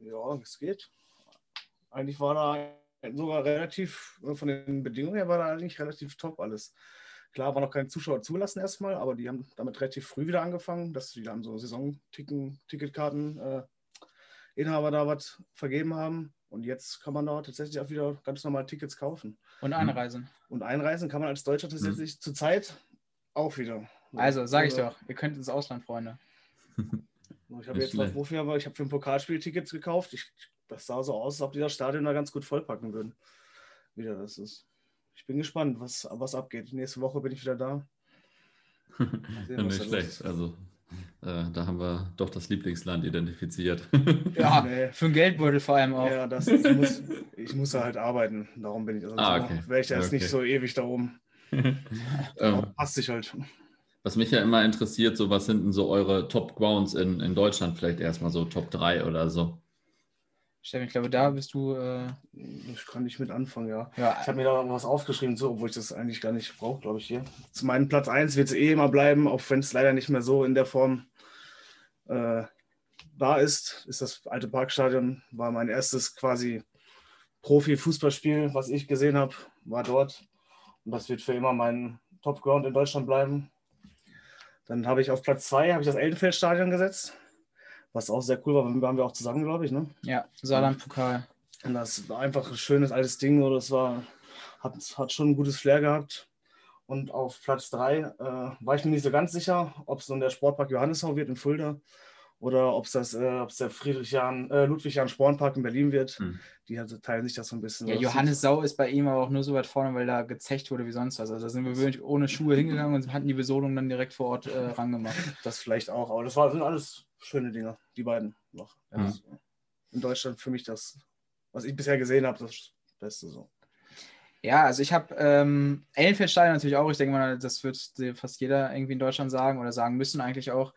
Ja, es geht. Eigentlich war da sogar relativ, äh, von den Bedingungen her war da eigentlich relativ top alles. Klar, war noch keine Zuschauer zulassen erstmal, aber die haben damit relativ früh wieder angefangen, dass sie dann so Saison-Ticketkarten äh, da was vergeben haben. Und jetzt kann man da tatsächlich auch wieder ganz normal Tickets kaufen. Und einreisen. Und einreisen kann man als Deutscher tatsächlich mhm. zurzeit auch wieder. Also, sage ich doch, ihr könnt ins Ausland, Freunde. Ich habe jetzt was, wofür aber ich habe für ein Pokalspiel Tickets gekauft. Ich das sah so aus, als ob die das Stadion da ganz gut vollpacken würden. Wieder das ist. Ich bin gespannt, was, was abgeht. Nächste Woche bin ich wieder da. Sehen, nicht schlecht. Also äh, da haben wir doch das Lieblingsland identifiziert. ja, nee. für ein Geldbeutel vor allem auch. Ja, das, ich, muss, ich muss halt arbeiten. Darum bin ich. Also ah, okay. Wäre ich jetzt okay. nicht so ewig da oben. ähm, passt sich halt. Was mich ja immer interessiert, so was sind denn so eure Top Grounds in, in Deutschland? Vielleicht erstmal so Top 3 oder so. Steffen, ich glaube, da bist du. Äh ich kann nicht mit anfangen, ja. ja. Ich habe mir da was aufgeschrieben, so, obwohl ich das eigentlich gar nicht brauche, glaube ich, hier. Zu meinem Platz 1 wird es eh immer bleiben, auch wenn es leider nicht mehr so in der Form äh, da ist. Ist das alte Parkstadion, war mein erstes quasi Profi-Fußballspiel, was ich gesehen habe, war dort. Und das wird für immer mein Top-Ground in Deutschland bleiben. Dann habe ich auf Platz 2 das Eldenfeld-Stadion gesetzt was auch sehr cool war. Waren wir auch zusammen, glaube ich, ne? Ja, Saarland-Pokal. Und das war einfach ein schönes altes Ding. Oder das war, hat, hat schon ein gutes Flair gehabt. Und auf Platz 3 äh, war ich mir nicht so ganz sicher, ob es nun der Sportpark Johanneshau wird in Fulda oder ob es das, äh, der Friedrich-Jahn, äh, Ludwig-Jahn-Spornpark in Berlin wird. Hm. Die hat, teilen sich das so ein bisschen. Ja, Johanneshau ist bei ihm aber auch nur so weit vorne, weil da gezecht wurde wie sonst was. Also da sind wir wirklich ohne Schuhe hingegangen und hatten die Besohlung dann direkt vor Ort äh, rangemacht. Das vielleicht auch, aber das war, sind alles schöne Dinge, die beiden noch. Ja. In Deutschland für mich das, was ich bisher gesehen habe, das Beste so. Ja, also ich habe ähm, Ellenfeldstadion natürlich auch. Ich denke mal, das wird fast jeder irgendwie in Deutschland sagen oder sagen müssen eigentlich auch.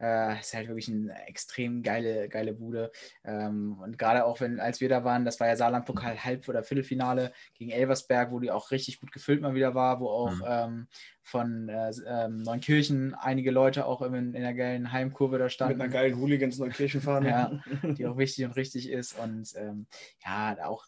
Äh, ist halt wirklich eine extrem geile, geile Bude. Ähm, und gerade auch, wenn, als wir da waren, das war ja Saarland-Pokal Halb- oder Viertelfinale gegen Elversberg, wo die auch richtig gut gefüllt mal wieder war, wo auch mhm. ähm, von äh, ähm, Neunkirchen einige Leute auch in, in der geilen Heimkurve da standen. Mit einer geilen Hooligans Neunkirchen fahren. ja, die auch wichtig und richtig ist. Und ähm, ja, auch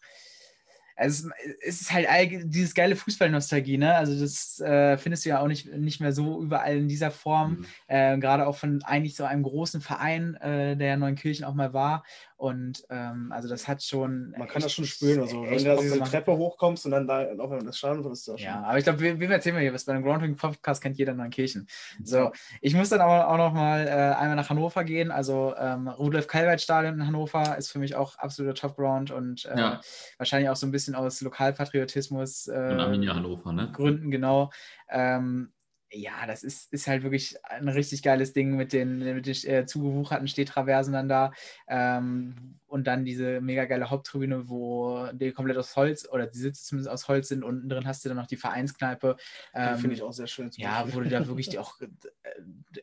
also es, ist halt dieses geile Fußballnostalgie, ne? Also das äh, findest du ja auch nicht, nicht mehr so überall in dieser Form. Mhm. Äh, Gerade auch von eigentlich so einem großen Verein, äh, der ja Neunkirchen auch mal war. Und ähm, also das hat schon. Man kann das schon spüren. Also, wenn du da diese Treppe hochkommst und dann da auf das Stadion würdest du auch schon. Ja, aber ich glaube, wir, wir erzählen wir hier was. Bei einem Groundhopping Podcast kennt jeder Neunkirchen. So, ich muss dann aber auch noch mal äh, einmal nach Hannover gehen. Also ähm, Rudolf Kalweit Stadion in Hannover ist für mich auch absoluter Top Ground und äh, ja. wahrscheinlich auch so ein bisschen aus Lokalpatriotismus äh, und Arminia Hannover, ne? Gründen, genau. Ähm, ja, das ist, ist halt wirklich ein richtig geiles Ding mit den, mit den äh, zugewucherten Stehtraversen dann da. Ähm, und dann diese mega geile Haupttribüne, wo die komplett aus Holz oder die Sitze zumindest aus Holz sind. Unten drin hast du dann noch die Vereinskneipe. Ähm, Finde ich auch sehr schön. Ja, wo du da wirklich auch äh,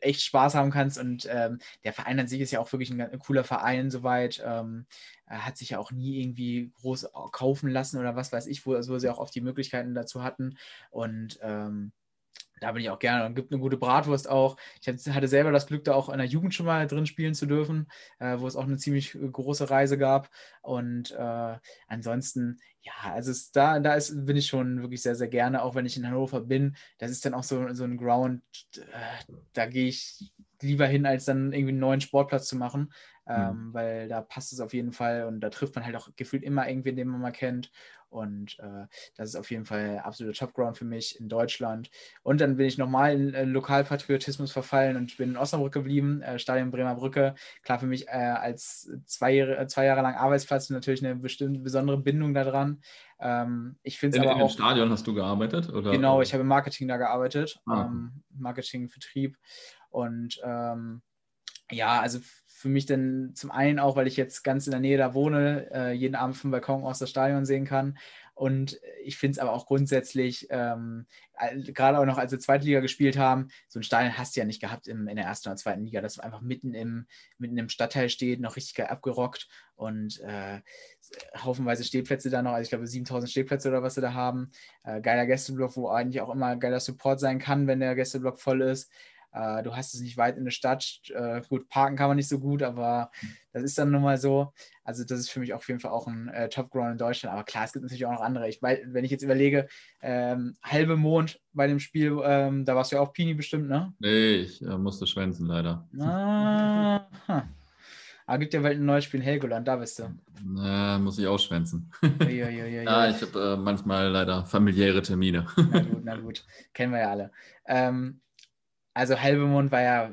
echt Spaß haben kannst. Und ähm, der Verein an sich ist ja auch wirklich ein, ein cooler Verein soweit. Ähm, hat sich ja auch nie irgendwie groß kaufen lassen oder was weiß ich, wo, wo sie auch oft die Möglichkeiten dazu hatten. Und ähm, da bin ich auch gerne und gibt eine gute Bratwurst auch. Ich hatte selber das Glück, da auch in der Jugend schon mal drin spielen zu dürfen, äh, wo es auch eine ziemlich äh, große Reise gab. Und äh, ansonsten, ja, also es, da, da ist, bin ich schon wirklich sehr, sehr gerne, auch wenn ich in Hannover bin. Das ist dann auch so, so ein Ground, äh, da gehe ich lieber hin, als dann irgendwie einen neuen Sportplatz zu machen, mhm. ähm, mhm. weil da passt es auf jeden Fall und da trifft man halt auch gefühlt immer irgendwen, den man mal kennt. Und äh, das ist auf jeden Fall absoluter Topground für mich in Deutschland. Und dann bin ich nochmal in äh, Lokalpatriotismus verfallen und bin in Osnabrück geblieben, äh, Stadion Bremer Brücke. Klar für mich äh, als zwei Jahre, zwei Jahre lang Arbeitsplatz natürlich eine bestimmte besondere Bindung daran. Ähm, ich finde es aber in auch. Stadion hast du gearbeitet? Oder? Genau, ich habe im Marketing da gearbeitet. Ah. Ähm, Marketing, Vertrieb. Und ähm, ja, also für mich dann zum einen auch, weil ich jetzt ganz in der Nähe da wohne, äh, jeden Abend vom Balkon aus das Stadion sehen kann. Und ich finde es aber auch grundsätzlich, ähm, gerade auch noch als wir Zweitliga gespielt haben, so ein Stadion hast du ja nicht gehabt im, in der ersten oder zweiten Liga, das einfach mitten im, mitten im Stadtteil steht, noch richtig geil abgerockt und äh, haufenweise Stehplätze da noch, also ich glaube 7000 Stehplätze oder was sie da haben. Äh, geiler Gästeblock, wo eigentlich auch immer geiler Support sein kann, wenn der Gästeblock voll ist. Äh, du hast es nicht weit in der Stadt. Äh, gut, parken kann man nicht so gut, aber das ist dann nun mal so. Also, das ist für mich auf jeden Fall auch ein äh, Top-Ground in Deutschland. Aber klar, es gibt natürlich auch noch andere. Ich, weil, wenn ich jetzt überlege, ähm, halbe Mond bei dem Spiel, ähm, da warst du ja auch Pini bestimmt, ne? Nee, ich äh, musste schwänzen, leider. Ah, Aber gibt ja bald ein neues Spiel in Helgoland, da bist du. Na, muss ich auch schwänzen. ja, ich habe äh, manchmal leider familiäre Termine. na gut, na gut. Kennen wir ja alle. Ähm, also Halbemond war ja,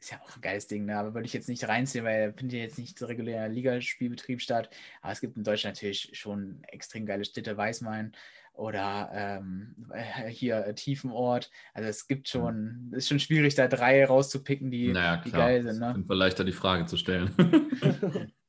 ist ja auch ein geiles Ding, ne? aber würde ich jetzt nicht reinziehen, weil er findet ja jetzt nicht so regulärer Ligaspielbetrieb statt. Aber es gibt in Deutschland natürlich schon extrem geile Städte, Weißmain oder ähm, hier Tiefenort. Also es gibt schon, es ist schon schwierig, da drei rauszupicken, die, naja, die geil sind. Ne? Sind leichter die Frage zu stellen.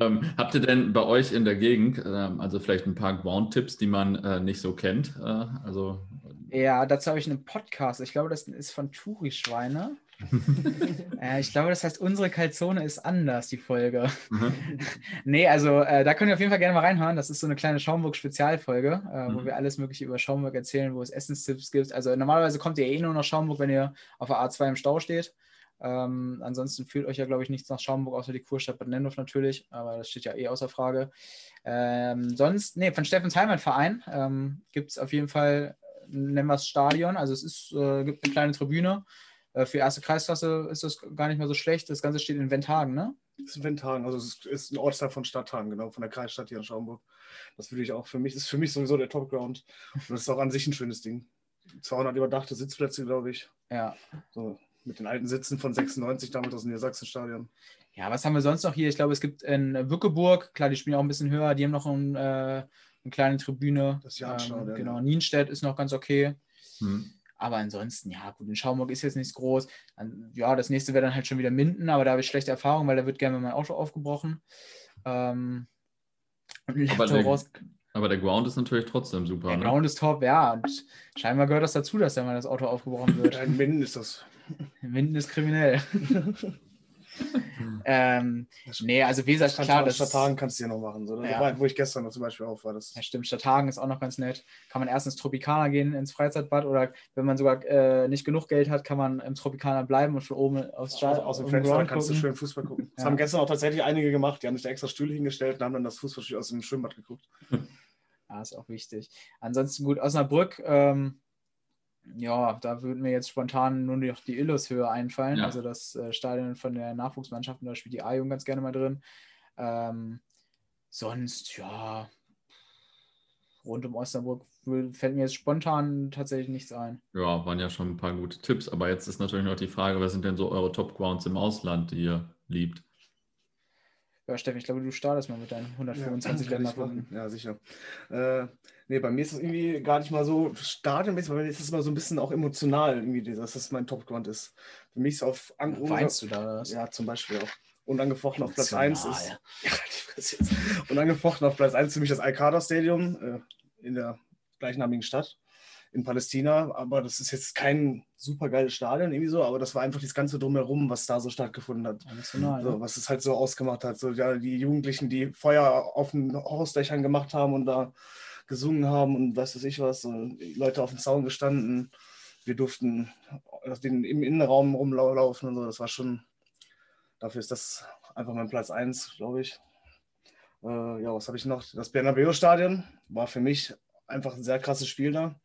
ähm, habt ihr denn bei euch in der Gegend, ähm, also vielleicht ein paar Ground-Tipps, die man äh, nicht so kennt? Äh, also ja, dazu habe ich einen Podcast. Ich glaube, das ist von Turi-Schweine. äh, ich glaube, das heißt, unsere Kalzone ist anders, die Folge. Mhm. nee, also äh, da könnt ihr auf jeden Fall gerne mal reinhören. Das ist so eine kleine Schaumburg-Spezialfolge, äh, mhm. wo wir alles Mögliche über Schaumburg erzählen, wo es Essenstipps gibt. Also normalerweise kommt ihr eh nur nach Schaumburg, wenn ihr auf der A2 im Stau steht. Ähm, ansonsten fühlt euch ja, glaube ich, nichts nach Schaumburg, außer die Kurstadt Bad Nennhof natürlich, aber das steht ja eh außer Frage. Ähm, sonst, nee, von Steffens Heimatverein ähm, gibt es auf jeden Fall nennen wir es Stadion. Also es ist, äh, gibt eine kleine Tribüne. Äh, für erste Kreisklasse ist das gar nicht mehr so schlecht. Das Ganze steht in Wendhagen, ne? Das ist in Wendhagen, also es ist ein Ortsteil von Stadthagen, genau, von der Kreisstadt hier in Schaumburg. Das würde ich auch für mich, ist für mich sowieso der Topground. Und das ist auch an sich ein schönes Ding. 200 überdachte Sitzplätze, glaube ich. Ja. So, mit den alten Sitzen von 96, damals aus dem Niedersachsen-Stadion. Ja, was haben wir sonst noch hier? Ich glaube, es gibt in Wückeburg, klar, die spielen auch ein bisschen höher, die haben noch ein äh, eine kleine Tribüne. Das Jahrstadion. Ähm, genau, Nienstedt ist noch ganz okay. Hm. Aber ansonsten, ja, gut, in Schaumburg ist jetzt nichts groß. Dann, ja, das nächste wäre dann halt schon wieder Minden, aber da habe ich schlechte Erfahrungen, weil da wird gerne mein Auto aufgebrochen. Ähm, aber, der, aber, der, Ground ist natürlich trotzdem super. Der ne? Ground ist top, ja. Und scheinbar gehört das dazu, dass da mal das Auto aufgebrochen wird. in Minden ist das. Minden ist kriminell. ähm, nee, also wie gesagt, klar. Das Stadthagen kannst du ja noch machen. So. Ja. Wo ich gestern zum Beispiel auch war. Das ja, stimmt. Stadthagen ist auch noch ganz nett. Kann man erst ins Tropikaner gehen, ins Freizeitbad oder wenn man sogar äh, nicht genug Geld hat, kann man im Tropikaner bleiben und von oben aufs Stadion. Aus, dem Fenster kannst du schön Fußball gucken. Das ja. haben gestern auch tatsächlich einige gemacht. Die haben sich da extra Stühle hingestellt und haben dann das Fußballspiel aus dem Schwimmbad geguckt. Ja, ist auch wichtig. Ansonsten gut, Osnabrück. Ähm, ja, da würden mir jetzt spontan nur noch die Illushöhe einfallen. Ja. Also das äh, Stadion von der Nachwuchsmannschaft, da spielt die A-Jugend ganz gerne mal drin. Ähm, sonst, ja, rund um Osnabrück fällt mir jetzt spontan tatsächlich nichts ein. Ja, waren ja schon ein paar gute Tipps, aber jetzt ist natürlich noch die Frage, was sind denn so eure Top Grounds im Ausland, die ihr liebt? Ja, Steffen, ich glaube, du startest mal mit deinen 125 ja, Länderpunkten. Ja, sicher. Äh, nee, bei mir ist es irgendwie gar nicht mal so stadionmäßig, bei mir ist es immer so ein bisschen auch emotional, irgendwie, dass das mein Top-Ground ist. Für mich ist auf An Weinst du da was? Ja, zum Beispiel auch. Unangefochten auf Platz 1 ist. Ja, die Fresse jetzt. Unangefochten auf Platz 1 für mich das Al-Qadar Stadium äh, in der gleichnamigen Stadt in Palästina, aber das ist jetzt kein super geiles Stadion irgendwie so, aber das war einfach das ganze Drumherum, was da so stattgefunden hat. National, so, was es halt so ausgemacht hat. So ja, die Jugendlichen, die Feuer auf den Hausdächern gemacht haben und da gesungen haben und was weiß ich was, und Leute auf dem Zaun gestanden. Wir durften im Innenraum rumlaufen und so. Das war schon, dafür ist das einfach mein Platz 1, glaube ich. Äh, ja, was habe ich noch? Das Bernabeu-Stadion war für mich einfach ein sehr krasses Spiel da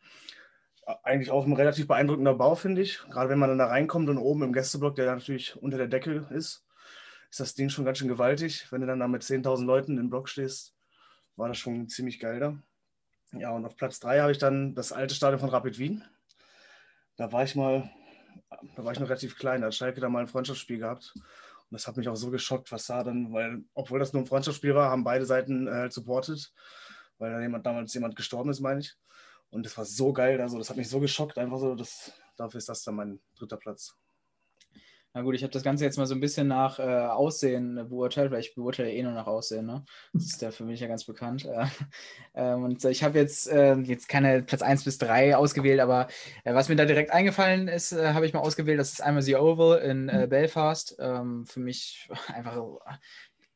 eigentlich auch ein relativ beeindruckender Bau, finde ich. Gerade wenn man dann da reinkommt und oben im Gästeblock, der natürlich unter der Decke ist, ist das Ding schon ganz schön gewaltig. Wenn du dann da mit 10.000 Leuten im Block stehst, war das schon ziemlich geil da. Ja, und auf Platz 3 habe ich dann das alte Stadion von Rapid Wien. Da war ich mal, da war ich noch relativ klein, da hat Schalke da mal ein Freundschaftsspiel gehabt. Und das hat mich auch so geschockt, was da dann, weil, obwohl das nur ein Freundschaftsspiel war, haben beide Seiten äh, supportet, weil da jemand, damals jemand gestorben ist, meine ich. Und das war so geil, also das hat mich so geschockt, einfach so, das, dafür ist das dann mein dritter Platz. Na gut, ich habe das Ganze jetzt mal so ein bisschen nach äh, Aussehen beurteilt, weil ich beurteile eh nur nach Aussehen. Ne? Das ist ja für mich ja ganz bekannt. Äh, äh, und ich habe jetzt, äh, jetzt keine Platz 1 bis 3 ausgewählt, aber äh, was mir da direkt eingefallen ist, äh, habe ich mal ausgewählt. Das ist einmal The Oval in mhm. Belfast. Ähm, für mich einfach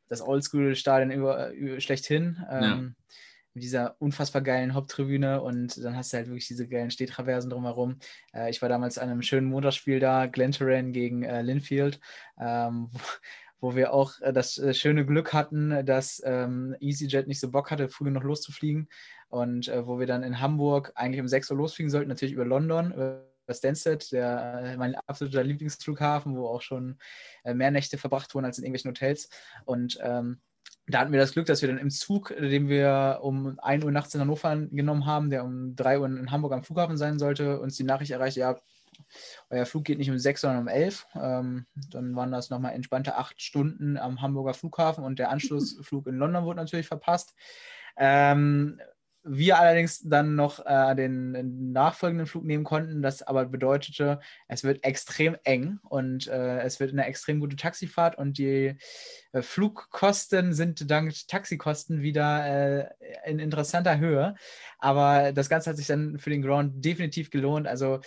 das Oldschool-Stadion schlechthin. Ähm, ja mit dieser unfassbar geilen Haupttribüne und dann hast du halt wirklich diese geilen Stehtraversen drumherum. Äh, ich war damals an einem schönen Montagsspiel da, Glentoran gegen äh, Linfield, ähm, wo, wo, wir auch äh, das äh, schöne Glück hatten, dass ähm, EasyJet nicht so Bock hatte, früh genug loszufliegen und äh, wo wir dann in Hamburg eigentlich um 6 Uhr losfliegen sollten, natürlich über London, über Stansted, der, äh, mein absoluter Lieblingsflughafen, wo auch schon mehr Nächte verbracht wurden als in irgendwelchen Hotels und ähm, da hatten wir das Glück, dass wir dann im Zug, den wir um 1 Uhr nachts in Hannover genommen haben, der um 3 Uhr in Hamburg am Flughafen sein sollte, uns die Nachricht erreicht, ja, euer Flug geht nicht um 6, sondern um 11. Ähm, dann waren das nochmal entspannte acht Stunden am Hamburger Flughafen und der Anschlussflug in London wurde natürlich verpasst. Ähm, wir allerdings dann noch äh, den nachfolgenden Flug nehmen konnten, das aber bedeutete, es wird extrem eng und äh, es wird eine extrem gute Taxifahrt und die äh, Flugkosten sind dank Taxikosten wieder äh, in interessanter Höhe. Aber das Ganze hat sich dann für den Ground definitiv gelohnt. Also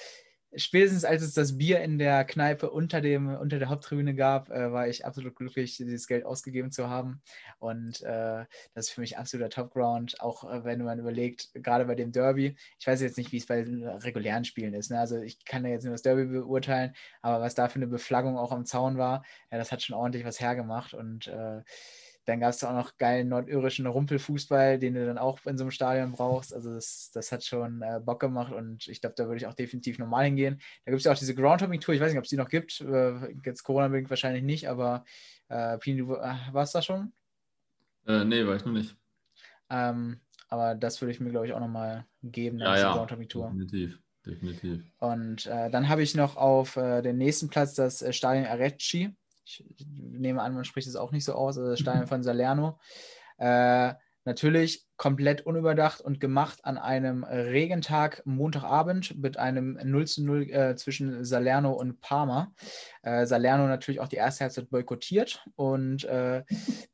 spätestens als es das Bier in der Kneipe unter, dem, unter der Haupttribüne gab, äh, war ich absolut glücklich, dieses Geld ausgegeben zu haben. Und äh, das ist für mich absoluter Topground, auch äh, wenn man überlegt, gerade bei dem Derby, ich weiß jetzt nicht, wie es bei regulären Spielen ist. Ne? Also ich kann ja jetzt nur das Derby beurteilen, aber was da für eine Beflaggung auch am Zaun war, ja, das hat schon ordentlich was hergemacht. Und äh, dann gab es auch noch geilen nordirischen Rumpelfußball, den du dann auch in so einem Stadion brauchst. Also das, das hat schon äh, Bock gemacht und ich glaube, da würde ich auch definitiv normal hingehen. Da gibt es ja auch diese Groundhopping-Tour, ich weiß nicht, ob es die noch gibt. Äh, jetzt Corona-bedingt wahrscheinlich nicht, aber äh, Pini, du äh, warst da schon? Äh, nee, war ich noch nicht. Ähm, aber das würde ich mir, glaube ich, auch nochmal geben, ja, ja. Groundhopping-Tour. Definitiv. Definitiv. Und äh, dann habe ich noch auf äh, den nächsten Platz das äh, Stadion Arecci ich nehme an, man spricht es auch nicht so aus, also Stadion von Salerno. Äh, Natürlich komplett unüberdacht und gemacht an einem Regentag Montagabend mit einem 0 zu 0 äh, zwischen Salerno und Parma. Äh, Salerno natürlich auch die erste Halbzeit boykottiert und äh,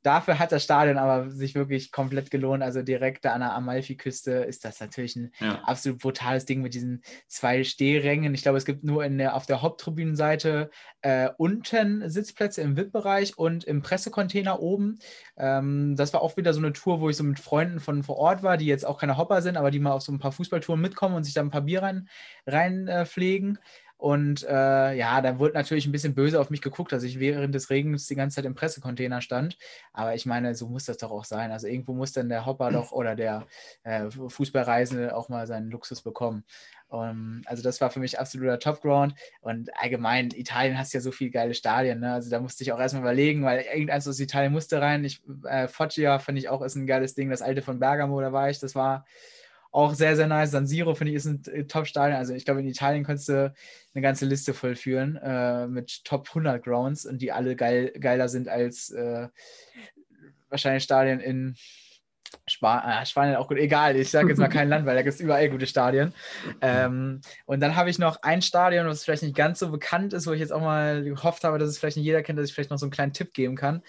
dafür hat das Stadion aber sich wirklich komplett gelohnt. Also direkt da an der Amalfi-Küste ist das natürlich ein ja. absolut brutales Ding mit diesen zwei Stehrängen. Ich glaube, es gibt nur der, auf der Haupttribünenseite äh, unten Sitzplätze im VIP-Bereich und im Pressecontainer oben. Ähm, das war auch wieder so eine Tour, wo ich so mit Freunden von vor Ort war, die jetzt auch keine Hopper sind, aber die mal auf so ein paar Fußballtouren mitkommen und sich da ein paar Bier rein, reinpflegen. Äh, Und äh, ja, da wurde natürlich ein bisschen böse auf mich geguckt, dass ich während des Regens die ganze Zeit im Pressecontainer stand. Aber ich meine, so muss das doch auch sein. Also irgendwo muss dann der Hopper doch oder der äh, Fußballreisende auch mal seinen Luxus bekommen. Um, also das war für mich absoluter Topground. Und allgemein, Italien hast ja so viele geile Stadien. Ne? Also da musste ich auch erstmal überlegen, weil irgendeins aus Italien musste rein. Ich, äh, Foggia fand ich auch ist ein geiles Ding. Das alte von Bergamo, da war ich. Das war auch sehr, sehr nice. San Siro finde ich ist ein äh, Top-Stadion. Also ich glaube, in Italien kannst du eine ganze Liste vollführen äh, mit Top 100 Grounds und die alle geil, geiler sind als äh, wahrscheinlich Stadien in Span ah, Spanien auch gut, egal, ich sage jetzt mal kein Land, weil da gibt es überall gute Stadien. Ähm, und dann habe ich noch ein Stadion, was vielleicht nicht ganz so bekannt ist, wo ich jetzt auch mal gehofft habe, dass es vielleicht nicht jeder kennt, dass ich vielleicht noch so einen kleinen Tipp geben kann.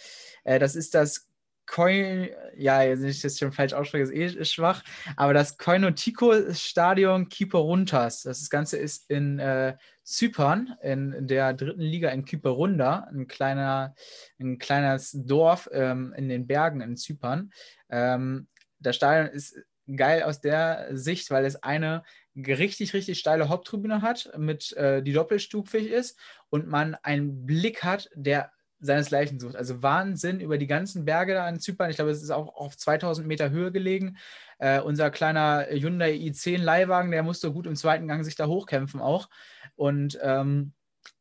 Äh, das ist das Coin, ja, jetzt ich das schon falsch ausspreche, ist eh schwach, aber das Koinotico-Stadion Kyperuntas. Das Ganze ist in äh, Zypern, in der dritten Liga in Kyperunda, ein, kleiner, ein kleines Dorf ähm, in den Bergen in Zypern. Ähm, das Stadion ist geil aus der Sicht, weil es eine richtig, richtig steile Haupttribüne hat, mit, äh, die doppelstufig ist und man einen Blick hat, der seinesgleichen sucht. Also Wahnsinn über die ganzen Berge da in Zypern. Ich glaube, es ist auch auf 2000 Meter Höhe gelegen. Äh, unser kleiner Hyundai i10 Leihwagen, der musste gut im zweiten Gang sich da hochkämpfen auch. Und ähm,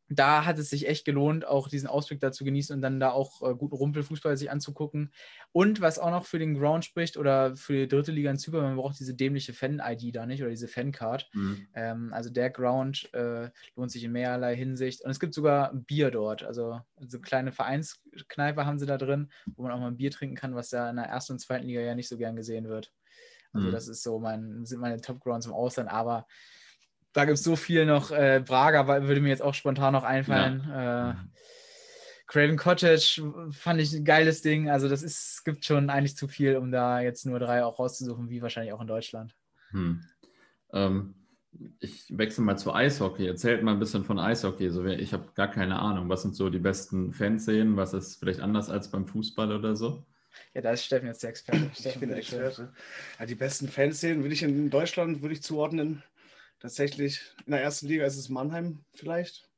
da hat es sich echt gelohnt, auch diesen Ausblick da zu genießen und dann da auch äh, guten Rumpelfußball sich anzugucken. Und was auch noch für den Ground spricht oder für die dritte Liga in Zypern, man braucht diese dämliche Fan-ID da nicht oder diese Fan-Card. Mhm. Ähm, also der Ground äh, lohnt sich in mehrerlei Hinsicht. Und es gibt sogar Bier dort. Also so kleine Vereinskneipe haben sie da drin, wo man auch mal ein Bier trinken kann, was da in der ersten und zweiten Liga ja nicht so gern gesehen wird. Also mhm. das ist so mein, sind meine Top-Grounds im Ausland, aber da gibt es so viel noch. Äh, Braga würde mir jetzt auch spontan noch einfallen. Ja. Äh, Craven Cottage fand ich ein geiles Ding. Also das ist, gibt schon eigentlich zu viel, um da jetzt nur drei auch rauszusuchen, wie wahrscheinlich auch in Deutschland. Hm. Ähm, ich wechsle mal zu Eishockey. Erzählt mal ein bisschen von Eishockey. So, ich habe gar keine Ahnung. Was sind so die besten Fanszenen? Was ist vielleicht anders als beim Fußball oder so? Ja, da ist Steffen jetzt der Experte. ich bin der Experte. Ja, die besten Fanszenen würde ich in Deutschland würde ich zuordnen tatsächlich in der ersten Liga ist es Mannheim vielleicht,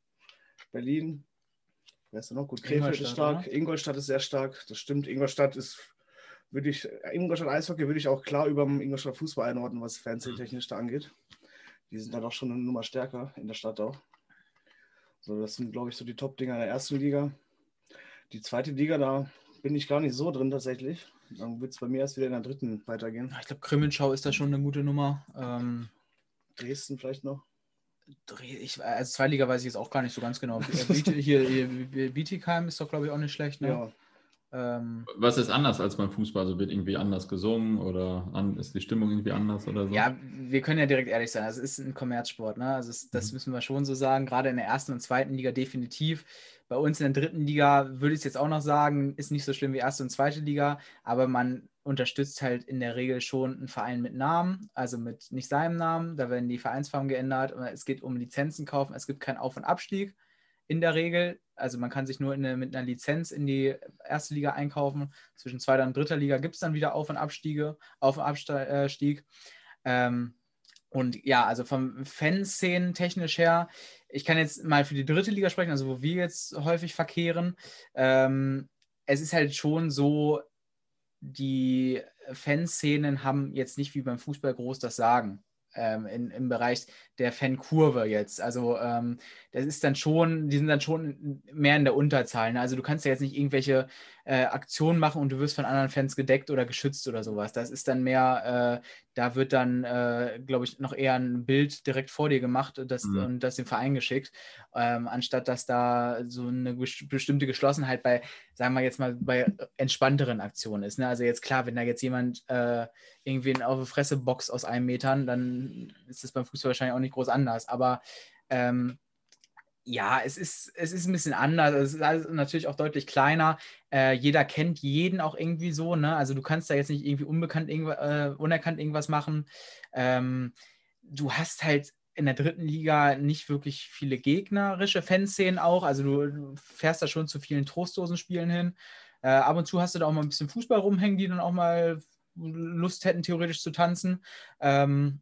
Berlin. Wer ist da noch gut? Krefeld ist stark, oder? Ingolstadt ist sehr stark. Das stimmt. Ingolstadt ist, würde ich, Ingolstadt Eishockey würde ich auch klar über dem Ingolstadt Fußball einordnen, was Fernseh-technisch da angeht. Die sind dann auch schon eine Nummer stärker in der Stadt auch. So, das sind, glaube ich, so die Top-Dinger in der ersten Liga. Die zweite Liga, da bin ich gar nicht so drin tatsächlich. Dann wird es bei mir erst wieder in der dritten weitergehen. Ich glaube, Krimmenschau ist da schon eine gute Nummer. Ähm, Dresden vielleicht noch? Ich, also Zweitliga weiß ich jetzt auch gar nicht so ganz genau. hier, hier Bietigheim ist doch, glaube ich, auch nicht schlecht. Ne? Ja. Ähm, Was ist anders als beim Fußball? Also wird irgendwie anders gesungen oder an, ist die Stimmung irgendwie anders oder so? Ja, wir können ja direkt ehrlich sein. Also es ist ein Kommerzsport. Ne? Also es, das mhm. müssen wir schon so sagen. Gerade in der ersten und zweiten Liga definitiv. Bei uns in der dritten Liga würde ich es jetzt auch noch sagen, ist nicht so schlimm wie erste und zweite Liga, aber man unterstützt halt in der Regel schon einen Verein mit Namen, also mit nicht seinem Namen. Da werden die Vereinsfarben geändert. Es geht um Lizenzen kaufen. Es gibt keinen Auf- und Abstieg in der Regel. Also man kann sich nur eine, mit einer Lizenz in die erste Liga einkaufen. Zwischen zweiter und dritter Liga gibt es dann wieder Auf- und Abstiege, Auf- und Abstieg. Ähm, und ja, also vom Fanszenen technisch her, ich kann jetzt mal für die dritte Liga sprechen, also wo wir jetzt häufig verkehren. Ähm, es ist halt schon so, die Fanszenen haben jetzt nicht wie beim Fußball groß das Sagen ähm, in, im Bereich der Fankurve jetzt. Also ähm, das ist dann schon, die sind dann schon mehr in der Unterzahl. Ne? Also du kannst ja jetzt nicht irgendwelche äh, Aktionen machen und du wirst von anderen Fans gedeckt oder geschützt oder sowas. Das ist dann mehr, äh, da wird dann, äh, glaube ich, noch eher ein Bild direkt vor dir gemacht das, mhm. und das dem Verein geschickt, ähm, anstatt dass da so eine bestimmte Geschlossenheit bei, sagen wir jetzt mal, bei entspannteren Aktionen ist. Ne? Also jetzt klar, wenn da jetzt jemand irgendwie auf eine Fresse boxt aus einem Metern, dann ist das beim Fußball wahrscheinlich auch nicht groß anders. Aber ähm, ja, es ist, es ist ein bisschen anders. Es ist natürlich auch deutlich kleiner. Äh, jeder kennt jeden auch irgendwie so. Ne? Also du kannst da jetzt nicht irgendwie unbekannt, äh, unerkannt irgendwas machen. Ähm, du hast halt in der dritten Liga nicht wirklich viele gegnerische Fanszenen auch. Also du fährst da schon zu vielen trostlosen Spielen hin. Äh, ab und zu hast du da auch mal ein bisschen Fußball rumhängen, die dann auch mal Lust hätten, theoretisch zu tanzen. Ähm,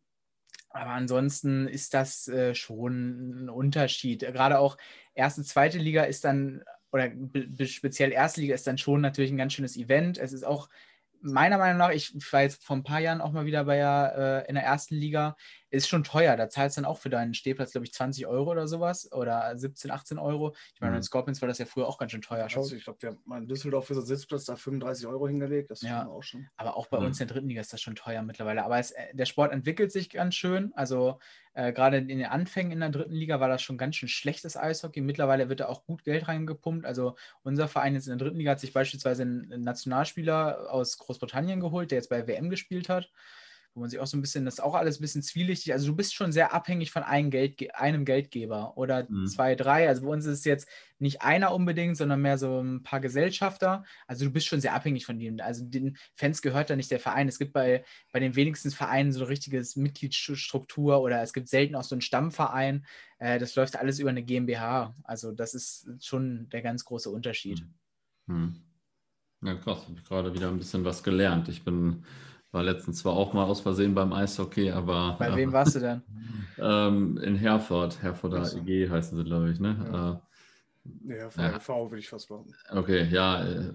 Aber ansonsten ist das äh, schon ein Unterschied. Gerade auch erste, zweite Liga ist dann, oder speziell erste Liga ist dann schon natürlich ein ganz schönes Event. Es ist auch meiner Meinung nach, ich war jetzt vor ein paar Jahren auch mal wieder bei äh, in der ersten Liga, ist schon teuer. Da zahlst du dann auch für deinen Stehplatz, glaube ich, 20 Euro oder sowas oder 17, 18 Euro. Ich meine, mhm. in Scorpions war das ja früher auch ganz schön teuer schon. Also ich glaube, wir haben in Düsseldorf für so Sitzplatz da 35 Euro hingelegt. Das ja, auch schon. Aber auch bei mhm. uns in der dritten Liga ist das schon teuer mittlerweile. Aber es, äh, der Sport entwickelt sich ganz schön. Also äh, gerade in den Anfängen in der dritten Liga war das schon ganz schön schlechtes Eishockey. Mittlerweile wird da auch gut Geld reingepumpt. Also unser Verein jetzt in der dritten Liga hat sich beispielsweise einen Nationalspieler aus Großbritannien geholt, der jetzt bei WM gespielt hat wo man sich auch so ein bisschen, das ist auch alles ein bisschen zwielichtig. Also du bist schon sehr abhängig von einem, Geldge einem Geldgeber oder mhm. zwei, drei. Also bei uns ist es jetzt nicht einer unbedingt, sondern mehr so ein paar Gesellschafter. Also du bist schon sehr abhängig von denen. Also den Fans gehört da nicht der Verein. Es gibt bei, bei den wenigsten Vereinen so eine richtige Mitgliedsstruktur oder es gibt selten auch so einen Stammverein. Äh, das läuft alles über eine GmbH. Also das ist schon der ganz große Unterschied. Mhm. Ja, krass. Ich habe gerade wieder ein bisschen was gelernt. Ich bin war letztens zwar auch mal aus Versehen beim Eishockey, aber. Bei wem warst du denn? ähm, in Herford, Herforder also. EG heißen sie, glaube ich, ne? Ja, äh, ja von ja. V würde ich fast machen. Okay, ja. Äh,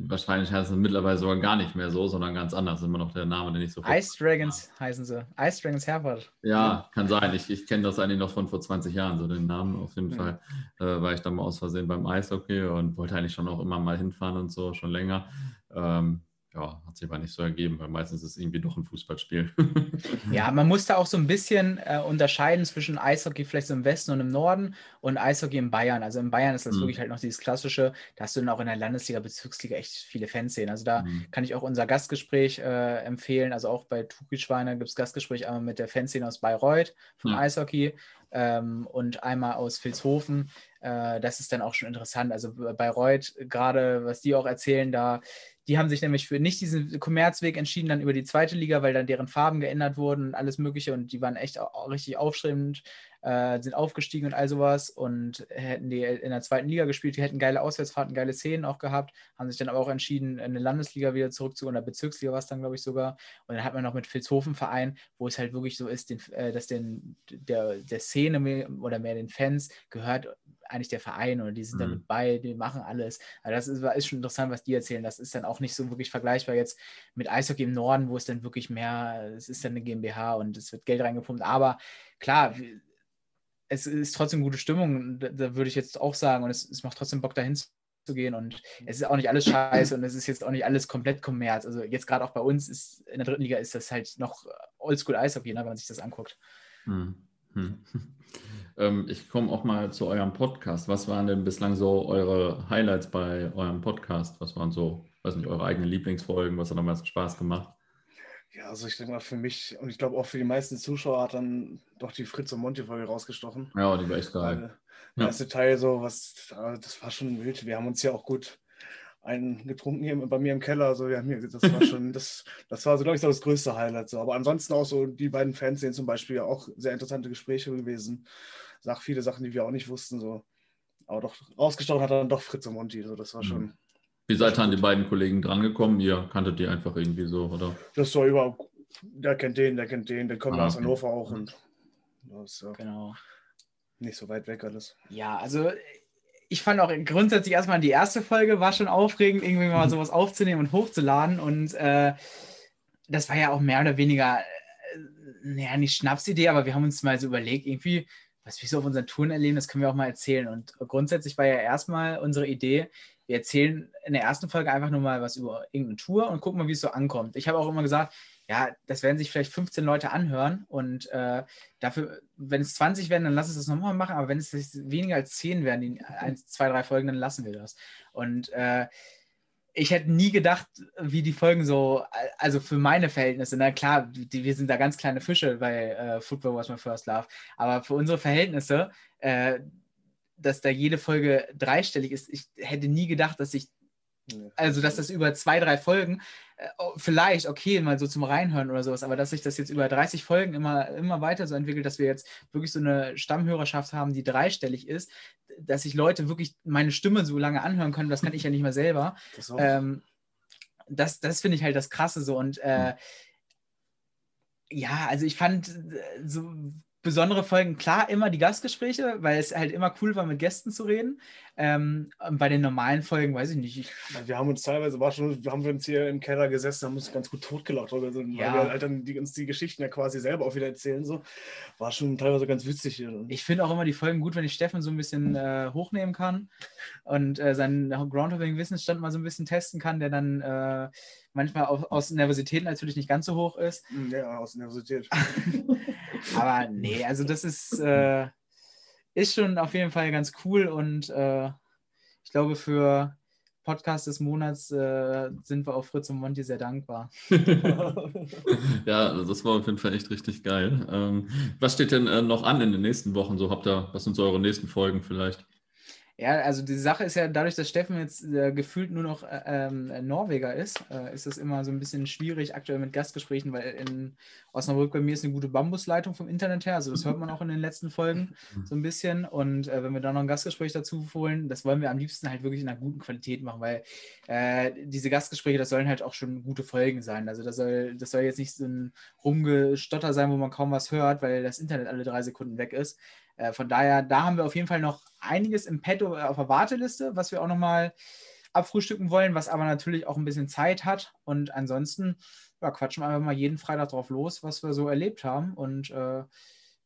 wahrscheinlich heißen sie mittlerweile sogar gar nicht mehr so, sondern ganz anders. Immer noch der Name, den ich so. Ice Dragons ja. heißen sie. Ice Dragons Herford. Ja, kann sein. Ich, ich kenne das eigentlich noch von vor 20 Jahren, so den Namen. Auf jeden Fall äh, war ich da mal aus Versehen beim Eishockey und wollte eigentlich schon auch immer mal hinfahren und so, schon länger. Ähm, ja, hat sich aber nicht so ergeben, weil meistens ist es irgendwie doch ein Fußballspiel. ja, man muss da auch so ein bisschen äh, unterscheiden zwischen Eishockey vielleicht so im Westen und im Norden und Eishockey in Bayern. Also in Bayern ist das mhm. wirklich halt noch dieses klassische, da hast du dann auch in der Landesliga, Bezirksliga echt viele Fans sehen. Also da mhm. kann ich auch unser Gastgespräch äh, empfehlen. Also auch bei Tukischweine gibt es Gastgespräch einmal mit der Fanszene aus Bayreuth vom ja. Eishockey ähm, und einmal aus Vilshofen. Äh, das ist dann auch schon interessant. Also Bayreuth, gerade was die auch erzählen, da die haben sich nämlich für nicht diesen Kommerzweg entschieden, dann über die zweite Liga, weil dann deren Farben geändert wurden und alles Mögliche und die waren echt auch richtig aufstrebend, äh, sind aufgestiegen und all sowas und hätten die in der zweiten Liga gespielt, die hätten geile Auswärtsfahrten, geile Szenen auch gehabt, haben sich dann aber auch entschieden, in eine Landesliga wieder zurückzugehen oder Bezirksliga war es dann, glaube ich, sogar. Und dann hat man noch mit Vilshofen Verein, wo es halt wirklich so ist, den, äh, dass den, der, der Szene mehr, oder mehr den Fans gehört eigentlich der Verein oder die sind mhm. damit bei, die machen alles. Also das ist, ist, schon interessant, was die erzählen. Das ist dann auch nicht so wirklich vergleichbar jetzt mit Eishockey im Norden, wo es dann wirklich mehr, es ist dann eine GmbH und es wird Geld reingepumpt. Aber klar, es ist trotzdem gute Stimmung, da, da würde ich jetzt auch sagen. Und es, es macht trotzdem Bock, dahin zu gehen. Und es ist auch nicht alles scheiße und es ist jetzt auch nicht alles komplett Kommerz. Also jetzt gerade auch bei uns ist in der dritten Liga ist das halt noch Oldschool Eishockey, ne, wenn man sich das anguckt. Hm. Hm. Ähm, ich komme auch mal zu eurem Podcast. Was waren denn bislang so eure Highlights bei eurem Podcast? Was waren so, weiß nicht, eure eigenen Lieblingsfolgen? Was hat am meisten Spaß gemacht? Ja, also ich denke mal für mich und ich glaube auch für die meisten Zuschauer hat dann doch die Fritz und Monty-Folge rausgestochen. Ja, die war echt geil. Der ja. erste Teil so, was, das war schon wild. Wir haben uns ja auch gut einen getrunken hier bei mir im Keller. Also wir haben hier, das war schon, das, das war so, glaube ich, so das größte Highlight. So. Aber ansonsten auch so die beiden Fans sehen zum Beispiel auch sehr interessante Gespräche gewesen. Sag viele Sachen, die wir auch nicht wussten. So. Aber doch rausgestochen hat dann doch Fritz und Monty. So. Das war schon. Mhm. Wie seid ihr an die beiden Kollegen drangekommen? Ihr kanntet die einfach irgendwie so, oder? Das war über, der kennt den, der kennt den, der kommt ah, aus Hannover auch und das ja genau. nicht so weit weg alles. Ja, also ich fand auch grundsätzlich erstmal die erste Folge war schon aufregend, irgendwie mal sowas aufzunehmen und hochzuladen. Und äh, das war ja auch mehr oder weniger, äh, naja, nicht Schnapsidee, aber wir haben uns mal so überlegt, irgendwie, was wir so auf unseren Touren erleben, das können wir auch mal erzählen. Und grundsätzlich war ja erstmal unsere Idee, wir erzählen in der ersten Folge einfach nur mal was über irgendeine Tour und gucken mal, wie es so ankommt. Ich habe auch immer gesagt, ja, das werden sich vielleicht 15 Leute anhören und äh, dafür, wenn es 20 werden, dann lass es das nochmal machen, aber wenn es weniger als 10 werden, die eins, zwei, drei Folgen, dann lassen wir das. Und äh, ich hätte nie gedacht, wie die Folgen so, also für meine Verhältnisse, na klar, die, wir sind da ganz kleine Fische bei äh, Football Was My First Love, aber für unsere Verhältnisse, äh, dass da jede Folge dreistellig ist, ich hätte nie gedacht, dass ich also, dass das über zwei, drei Folgen, äh, oh, vielleicht, okay, mal so zum Reinhören oder sowas, aber dass sich das jetzt über 30 Folgen immer, immer weiter so entwickelt, dass wir jetzt wirklich so eine Stammhörerschaft haben, die dreistellig ist, dass sich Leute wirklich meine Stimme so lange anhören können, das kann ich ja nicht mehr selber. Das, ähm, das, das finde ich halt das Krasse so und äh, ja, also ich fand äh, so besondere Folgen, klar, immer die Gastgespräche, weil es halt immer cool war, mit Gästen zu reden. Ähm, bei den normalen Folgen weiß ich nicht. Ich, wir haben uns teilweise, war schon, haben wir uns hier im Keller gesessen, haben uns ganz gut totgelacht oder so, ja. weil wir halt dann die, uns die Geschichten ja quasi selber auch wieder erzählen. So. War schon teilweise ganz witzig hier. Ich finde auch immer die Folgen gut, wenn ich Steffen so ein bisschen äh, hochnehmen kann und äh, sein Groundhopping-Wissensstand mal so ein bisschen testen kann, der dann äh, manchmal auch, aus Nervosität natürlich nicht ganz so hoch ist. Ja, aus Nervosität. Aber nee, also das ist, äh, ist schon auf jeden Fall ganz cool und äh, ich glaube, für Podcast des Monats äh, sind wir auch Fritz und Monty sehr dankbar. ja, das war auf jeden Fall echt richtig geil. Ähm, was steht denn äh, noch an in den nächsten Wochen? So habt ihr, was sind so eure nächsten Folgen vielleicht? Ja, also die Sache ist ja, dadurch, dass Steffen jetzt äh, gefühlt nur noch äh, ähm, Norweger ist, äh, ist es immer so ein bisschen schwierig aktuell mit Gastgesprächen, weil in Osnabrück bei mir ist eine gute Bambusleitung vom Internet her. Also das hört man auch in den letzten Folgen so ein bisschen. Und äh, wenn wir da noch ein Gastgespräch dazu holen, das wollen wir am liebsten halt wirklich in einer guten Qualität machen, weil äh, diese Gastgespräche, das sollen halt auch schon gute Folgen sein. Also das soll, das soll jetzt nicht so ein Rumgestotter sein, wo man kaum was hört, weil das Internet alle drei Sekunden weg ist. Äh, von daher, da haben wir auf jeden Fall noch einiges im Petto auf der Warteliste, was wir auch nochmal abfrühstücken wollen, was aber natürlich auch ein bisschen Zeit hat. Und ansonsten ja, quatschen wir einfach mal jeden Freitag drauf los, was wir so erlebt haben und äh,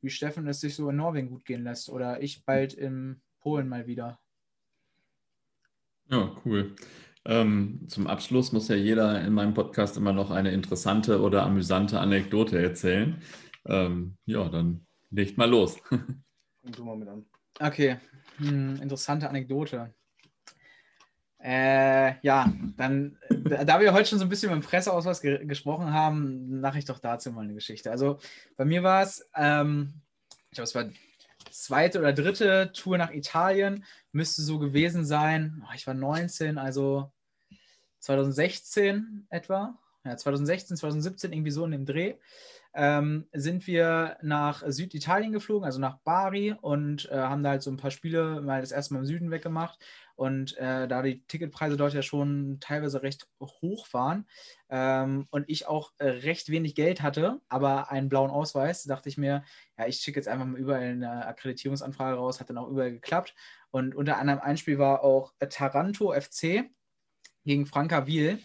wie Steffen es sich so in Norwegen gut gehen lässt oder ich bald in Polen mal wieder. Ja, cool. Ähm, zum Abschluss muss ja jeder in meinem Podcast immer noch eine interessante oder amüsante Anekdote erzählen. Ähm, ja, dann legt mal los. Fang du mal mit an. Okay, hm, interessante Anekdote. Äh, ja, dann, da wir heute schon so ein bisschen mit dem Presseausweis ge gesprochen haben, mache ich doch dazu mal eine Geschichte. Also bei mir war es, ähm, ich glaube, es war zweite oder dritte Tour nach Italien, müsste so gewesen sein. Oh, ich war 19, also 2016 etwa. Ja, 2016, 2017, irgendwie so in dem Dreh ähm, sind wir nach Süditalien geflogen, also nach Bari und äh, haben da halt so ein paar Spiele mal das erste Mal im Süden weggemacht. Und äh, da die Ticketpreise dort ja schon teilweise recht hoch waren ähm, und ich auch äh, recht wenig Geld hatte, aber einen blauen Ausweis, dachte ich mir, ja, ich schicke jetzt einfach mal überall eine Akkreditierungsanfrage raus, hat dann auch überall geklappt. Und unter anderem ein Spiel war auch Taranto FC gegen Frankaville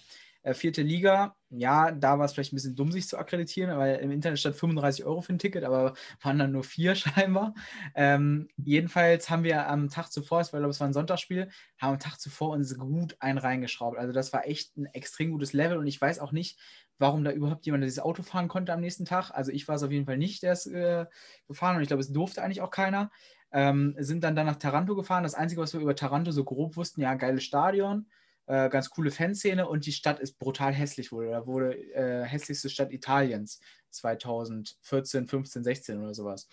äh, vierte Liga, ja, da war es vielleicht ein bisschen dumm, sich zu akkreditieren, weil im Internet stand 35 Euro für ein Ticket, aber waren dann nur vier scheinbar. Ähm, jedenfalls haben wir am Tag zuvor, ich glaube, es war ein Sonntagsspiel, haben am Tag zuvor uns gut einen reingeschraubt. Also das war echt ein extrem gutes Level und ich weiß auch nicht, warum da überhaupt jemand dieses Auto fahren konnte am nächsten Tag. Also ich war es auf jeden Fall nicht, der ist äh, gefahren und ich glaube, es durfte eigentlich auch keiner. Ähm, sind dann, dann nach Taranto gefahren. Das Einzige, was wir über Taranto so grob wussten, ja, geiles Stadion äh, ganz coole Fanszene und die Stadt ist brutal hässlich wurde. Da wurde äh, hässlichste Stadt Italiens 2014, 15, 16 oder sowas.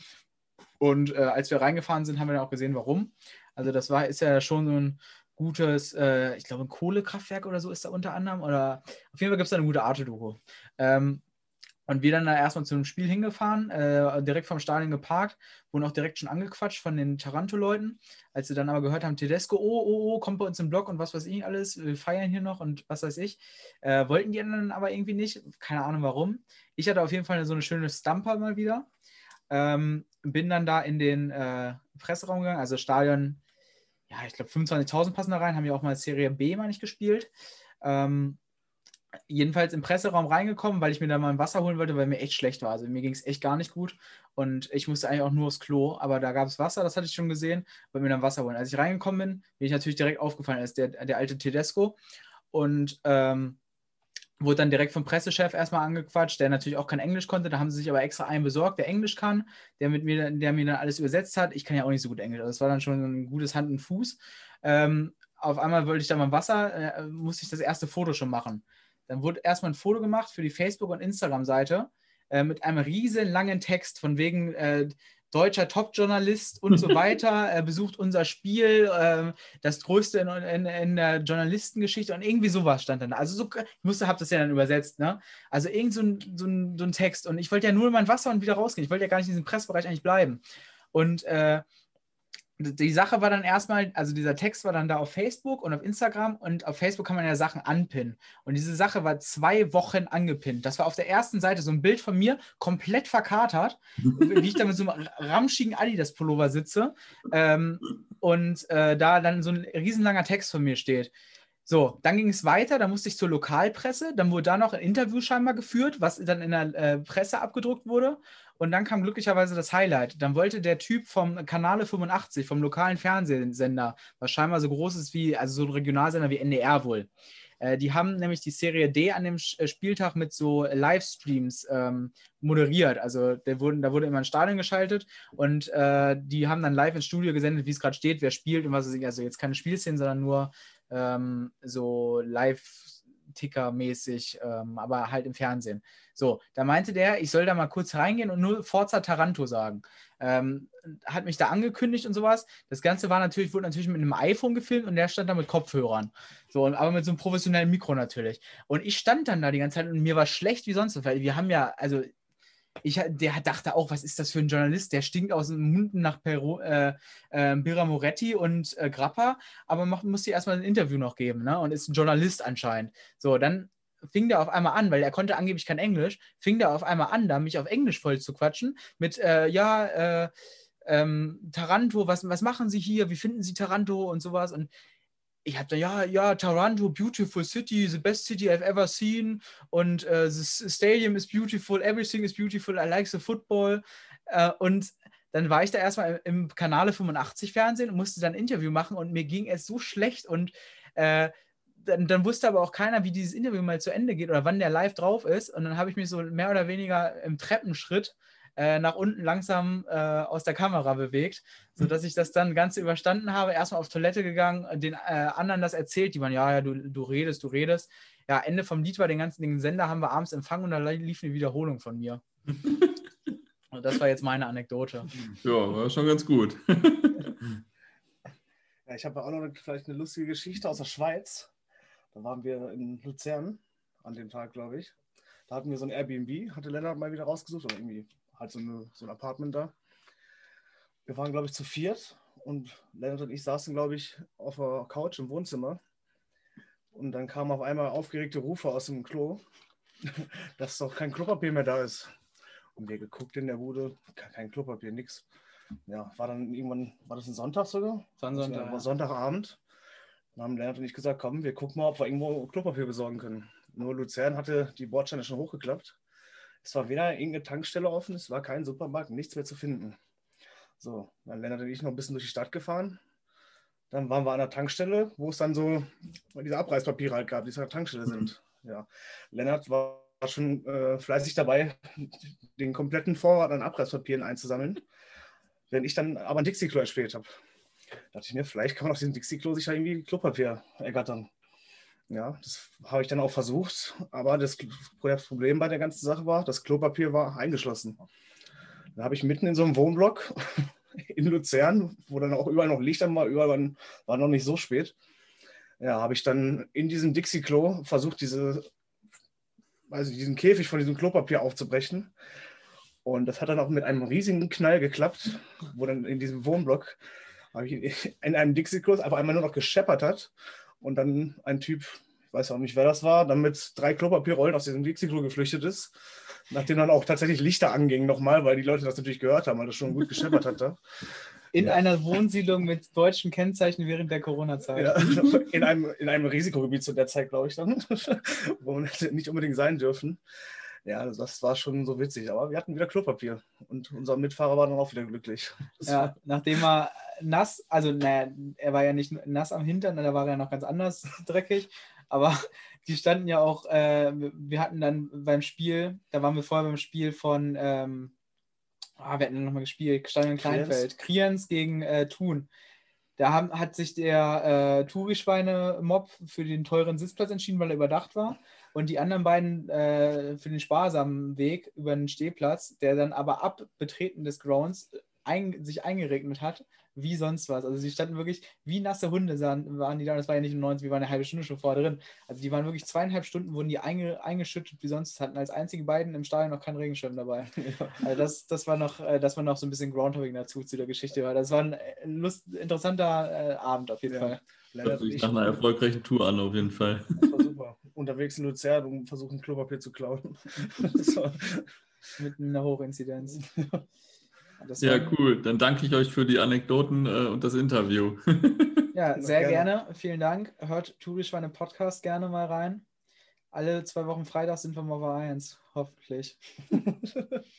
Und äh, als wir reingefahren sind, haben wir dann auch gesehen, warum. Also das war, ist ja schon so ein gutes, äh, ich glaube, ein Kohlekraftwerk oder so ist da unter anderem. Oder auf jeden Fall gibt es da eine gute Arte-Doku. Ähm, und wir dann da erstmal zu einem Spiel hingefahren, äh, direkt vom Stadion geparkt, wurden auch direkt schon angequatscht von den Taranto-Leuten. Als sie dann aber gehört haben, Tedesco, oh, oh, oh, kommt bei uns im Blog und was weiß ich alles, wir feiern hier noch und was weiß ich. Äh, wollten die anderen aber irgendwie nicht, keine Ahnung warum. Ich hatte auf jeden Fall so eine schöne Stamper mal wieder. Ähm, bin dann da in den äh, Presseraum gegangen, also Stadion, ja, ich glaube 25.000 passen da rein, haben ja auch mal Serie B, mal nicht gespielt. Ähm, jedenfalls im Presseraum reingekommen, weil ich mir da mal ein Wasser holen wollte, weil mir echt schlecht war. Also mir ging es echt gar nicht gut und ich musste eigentlich auch nur aufs Klo, aber da gab es Wasser, das hatte ich schon gesehen, wollte mir dann Wasser holen. Als ich reingekommen bin, bin ich natürlich direkt aufgefallen als der, der alte Tedesco und ähm, wurde dann direkt vom Pressechef erstmal angequatscht, der natürlich auch kein Englisch konnte. Da haben sie sich aber extra einen besorgt, der Englisch kann, der, mit mir, der mir dann alles übersetzt hat. Ich kann ja auch nicht so gut Englisch. Also das war dann schon ein gutes Hand und Fuß. Ähm, auf einmal wollte ich da mal Wasser, äh, musste ich das erste Foto schon machen. Dann wurde erstmal ein Foto gemacht für die Facebook- und Instagram-Seite äh, mit einem riesen langen Text von wegen äh, deutscher Top-Journalist und so weiter, er besucht unser Spiel, äh, das größte in, in, in, der Journalistengeschichte und irgendwie sowas stand dann. Also so, ich musste, habe das ja dann übersetzt, ne? Also irgend so ein, so, ein, so ein Text und ich wollte ja nur mein Wasser und wieder rausgehen. Ich wollte ja gar nicht in diesem Pressbereich eigentlich bleiben. Und äh, die Sache war dann erstmal, also dieser Text war dann da auf Facebook und auf Instagram und auf Facebook kann man ja Sachen anpinnen. Und diese Sache war zwei Wochen angepinnt. Das war auf der ersten Seite so ein Bild von mir, komplett verkatert, wie ich da mit so einem ramschigen Adidas-Pullover sitze ähm, und äh, da dann so ein riesenlanger Text von mir steht. So, dann ging es weiter, dann musste ich zur Lokalpresse, dann wurde da noch ein Interview scheinbar geführt, was dann in der äh, Presse abgedruckt wurde. Und dann kam glücklicherweise das Highlight. Dann wollte der Typ vom Kanale 85, vom lokalen Fernsehsender, was scheinbar so groß ist wie, also so ein Regionalsender wie NDR wohl. Äh, die haben nämlich die Serie D an dem äh, Spieltag mit so Livestreams ähm, moderiert. Also wurden, da wurde immer ein Stadion geschaltet und äh, die haben dann live ins Studio gesendet, wie es gerade steht, wer spielt und was es ist. Also jetzt keine Spielszenen, sondern nur ähm, so live Ticker-mäßig, ähm, aber halt im Fernsehen. So, da meinte der, ich soll da mal kurz reingehen und nur Forza Taranto sagen. Ähm, hat mich da angekündigt und sowas. Das Ganze war natürlich, wurde natürlich mit einem iPhone gefilmt und der stand da mit Kopfhörern. So, aber mit so einem professionellen Mikro natürlich. Und ich stand dann da die ganze Zeit und mir war schlecht wie sonst, weil wir haben ja, also ich, der dachte auch, was ist das für ein Journalist? Der stinkt aus dem Mund nach Peru, äh, äh, Bira Moretti und äh, Grappa, aber macht, muss dir erstmal ein Interview noch geben, ne? Und ist ein Journalist anscheinend. So, dann fing der auf einmal an, weil er konnte angeblich kein Englisch, fing der auf einmal an, da mich auf Englisch voll zu quatschen, mit, äh, ja, äh, ähm, Taranto, was, was machen Sie hier? Wie finden Sie Taranto und sowas? Und ich habe da, ja, ja, Toronto, beautiful city, the best city I've ever seen und uh, the stadium is beautiful, everything is beautiful, I like the football. Uh, und dann war ich da erstmal im Kanale 85 Fernsehen und musste dann ein Interview machen und mir ging es so schlecht und uh, dann, dann, wusste aber auch keiner, wie dieses Interview mal zu Ende geht oder wann der live drauf ist. Und dann habe ich mich so mehr oder weniger im Treppenschritt äh, nach unten langsam äh, aus der Kamera bewegt, sodass ich das dann Ganze überstanden habe. Erstmal auf Toilette gegangen, den äh, anderen das erzählt, die waren, ja, ja, du, du redest, du redest. Ja, Ende vom Lied war den ganzen den Sender haben wir abends empfangen und da lief eine Wiederholung von mir. und das war jetzt meine Anekdote. Ja, war schon ganz gut. ja, ich habe auch noch vielleicht eine lustige Geschichte aus der Schweiz. Da waren wir in Luzern an dem Tag, glaube ich. Da hatten wir so ein Airbnb, hatte Lennart mal wieder rausgesucht, oder irgendwie halt so, eine, so ein Apartment da. Wir waren, glaube ich, zu viert und Lennart und ich saßen, glaube ich, auf der Couch im Wohnzimmer. Und dann kamen auf einmal aufgeregte Rufe aus dem Klo, dass doch kein Klopapier mehr da ist. Und wir geguckt in der Bude, kein Klopapier, nix. Ja, war dann irgendwann, war das ein Sonntag sogar? Sonntag, war Sonntagabend. Dann haben Lennart und ich gesagt, komm, wir gucken mal, ob wir irgendwo Klopapier besorgen können. Nur Luzern hatte die Bordsteine schon hochgeklappt. Es war weder irgendeine Tankstelle offen, es war kein Supermarkt, nichts mehr zu finden. So, dann Lennart und ich noch ein bisschen durch die Stadt gefahren. Dann waren wir an der Tankstelle, wo es dann so diese Abreißpapiere halt gab, die an der Tankstelle sind. Ja, Lennart war schon äh, fleißig dabei, den kompletten Vorrat an Abreißpapieren einzusammeln. Wenn ich dann aber ein Dixie-Klo erspielt habe, dachte ich mir, vielleicht kann man aus diesem Dixie-Klo sich da irgendwie Klopapier ergattern. Ja, das habe ich dann auch versucht, aber das, Problem bei der ganzen Sache war, das Klopapier war eingeschlossen. Da habe ich mitten in so einem Wohnblock in Luzern, wo dann auch überall noch Licht an war, überall war noch nicht so spät. Ja, habe ich dann in diesem Dixie-Klo versucht, diese, also diesen Käfig von diesem Klopapier aufzubrechen. Und das hat dann auch mit einem riesigen Knall geklappt, wo dann in diesem Wohnblock ich in einem Dixie-Klo einfach einmal nur noch gescheppert hat und dann ein Typ, ich weiß auch nicht, wer das war, dann mit drei Klopapierrollen aus diesem Dixie-Klo geflüchtet ist. Nachdem dann auch tatsächlich Lichter angingen nochmal, weil die Leute das natürlich gehört haben, weil das schon gut gescheppert hat da. In ja. einer Wohnsiedlung mit deutschen Kennzeichen während der Corona-Zeit. Ja, in, einem, in einem Risikogebiet zu der Zeit, glaube ich dann, wo man hätte nicht unbedingt sein dürfen. Ja, das war schon so witzig. Aber wir hatten wieder Klopapier und unser Mitfahrer war dann auch wieder glücklich. Das ja, nachdem er nass, also naja, er war ja nicht nass am Hintern, da war er noch ganz anders dreckig. Aber die standen ja auch, äh, wir hatten dann beim Spiel, da waren wir vorher beim Spiel von, ähm, ah, wir hatten nochmal gespielt, Stadion Kleinfeld, Kriens gegen äh, Thun. Da haben, hat sich der äh, Touri-Schweine-Mob für den teuren Sitzplatz entschieden, weil er überdacht war und die anderen beiden äh, für den sparsamen Weg über den Stehplatz, der dann aber ab Betreten des Grounds ein, sich eingeregnet hat, wie sonst was. Also sie standen wirklich wie nasse Hunde, sahen, waren die da. Das war ja nicht um 90, wir waren eine halbe Stunde schon vor drin. Also die waren wirklich zweieinhalb Stunden, wurden die einge, eingeschüttet wie sonst. Hatten als einzige beiden im Stadion noch keinen Regenschirm dabei. Ja. Also das, das, war noch, äh, das war noch so ein bisschen Groundhopping dazu zu der Geschichte. Das war ein äh, Lust, interessanter äh, Abend auf jeden ja. Fall. Leider sich nach einer erfolgreichen Tour an, auf jeden Fall. Das war super. Unterwegs in Luzern, um versuchen, Klopapier zu klauen. Mit einer Hochinzidenz. ja, cool. Dann danke ich euch für die Anekdoten äh, und das Interview. ja, sehr gerne. gerne. Vielen Dank. Hört Tourischweine Podcast gerne mal rein. Alle zwei Wochen Freitag sind wir mal bei 1. Hoffentlich.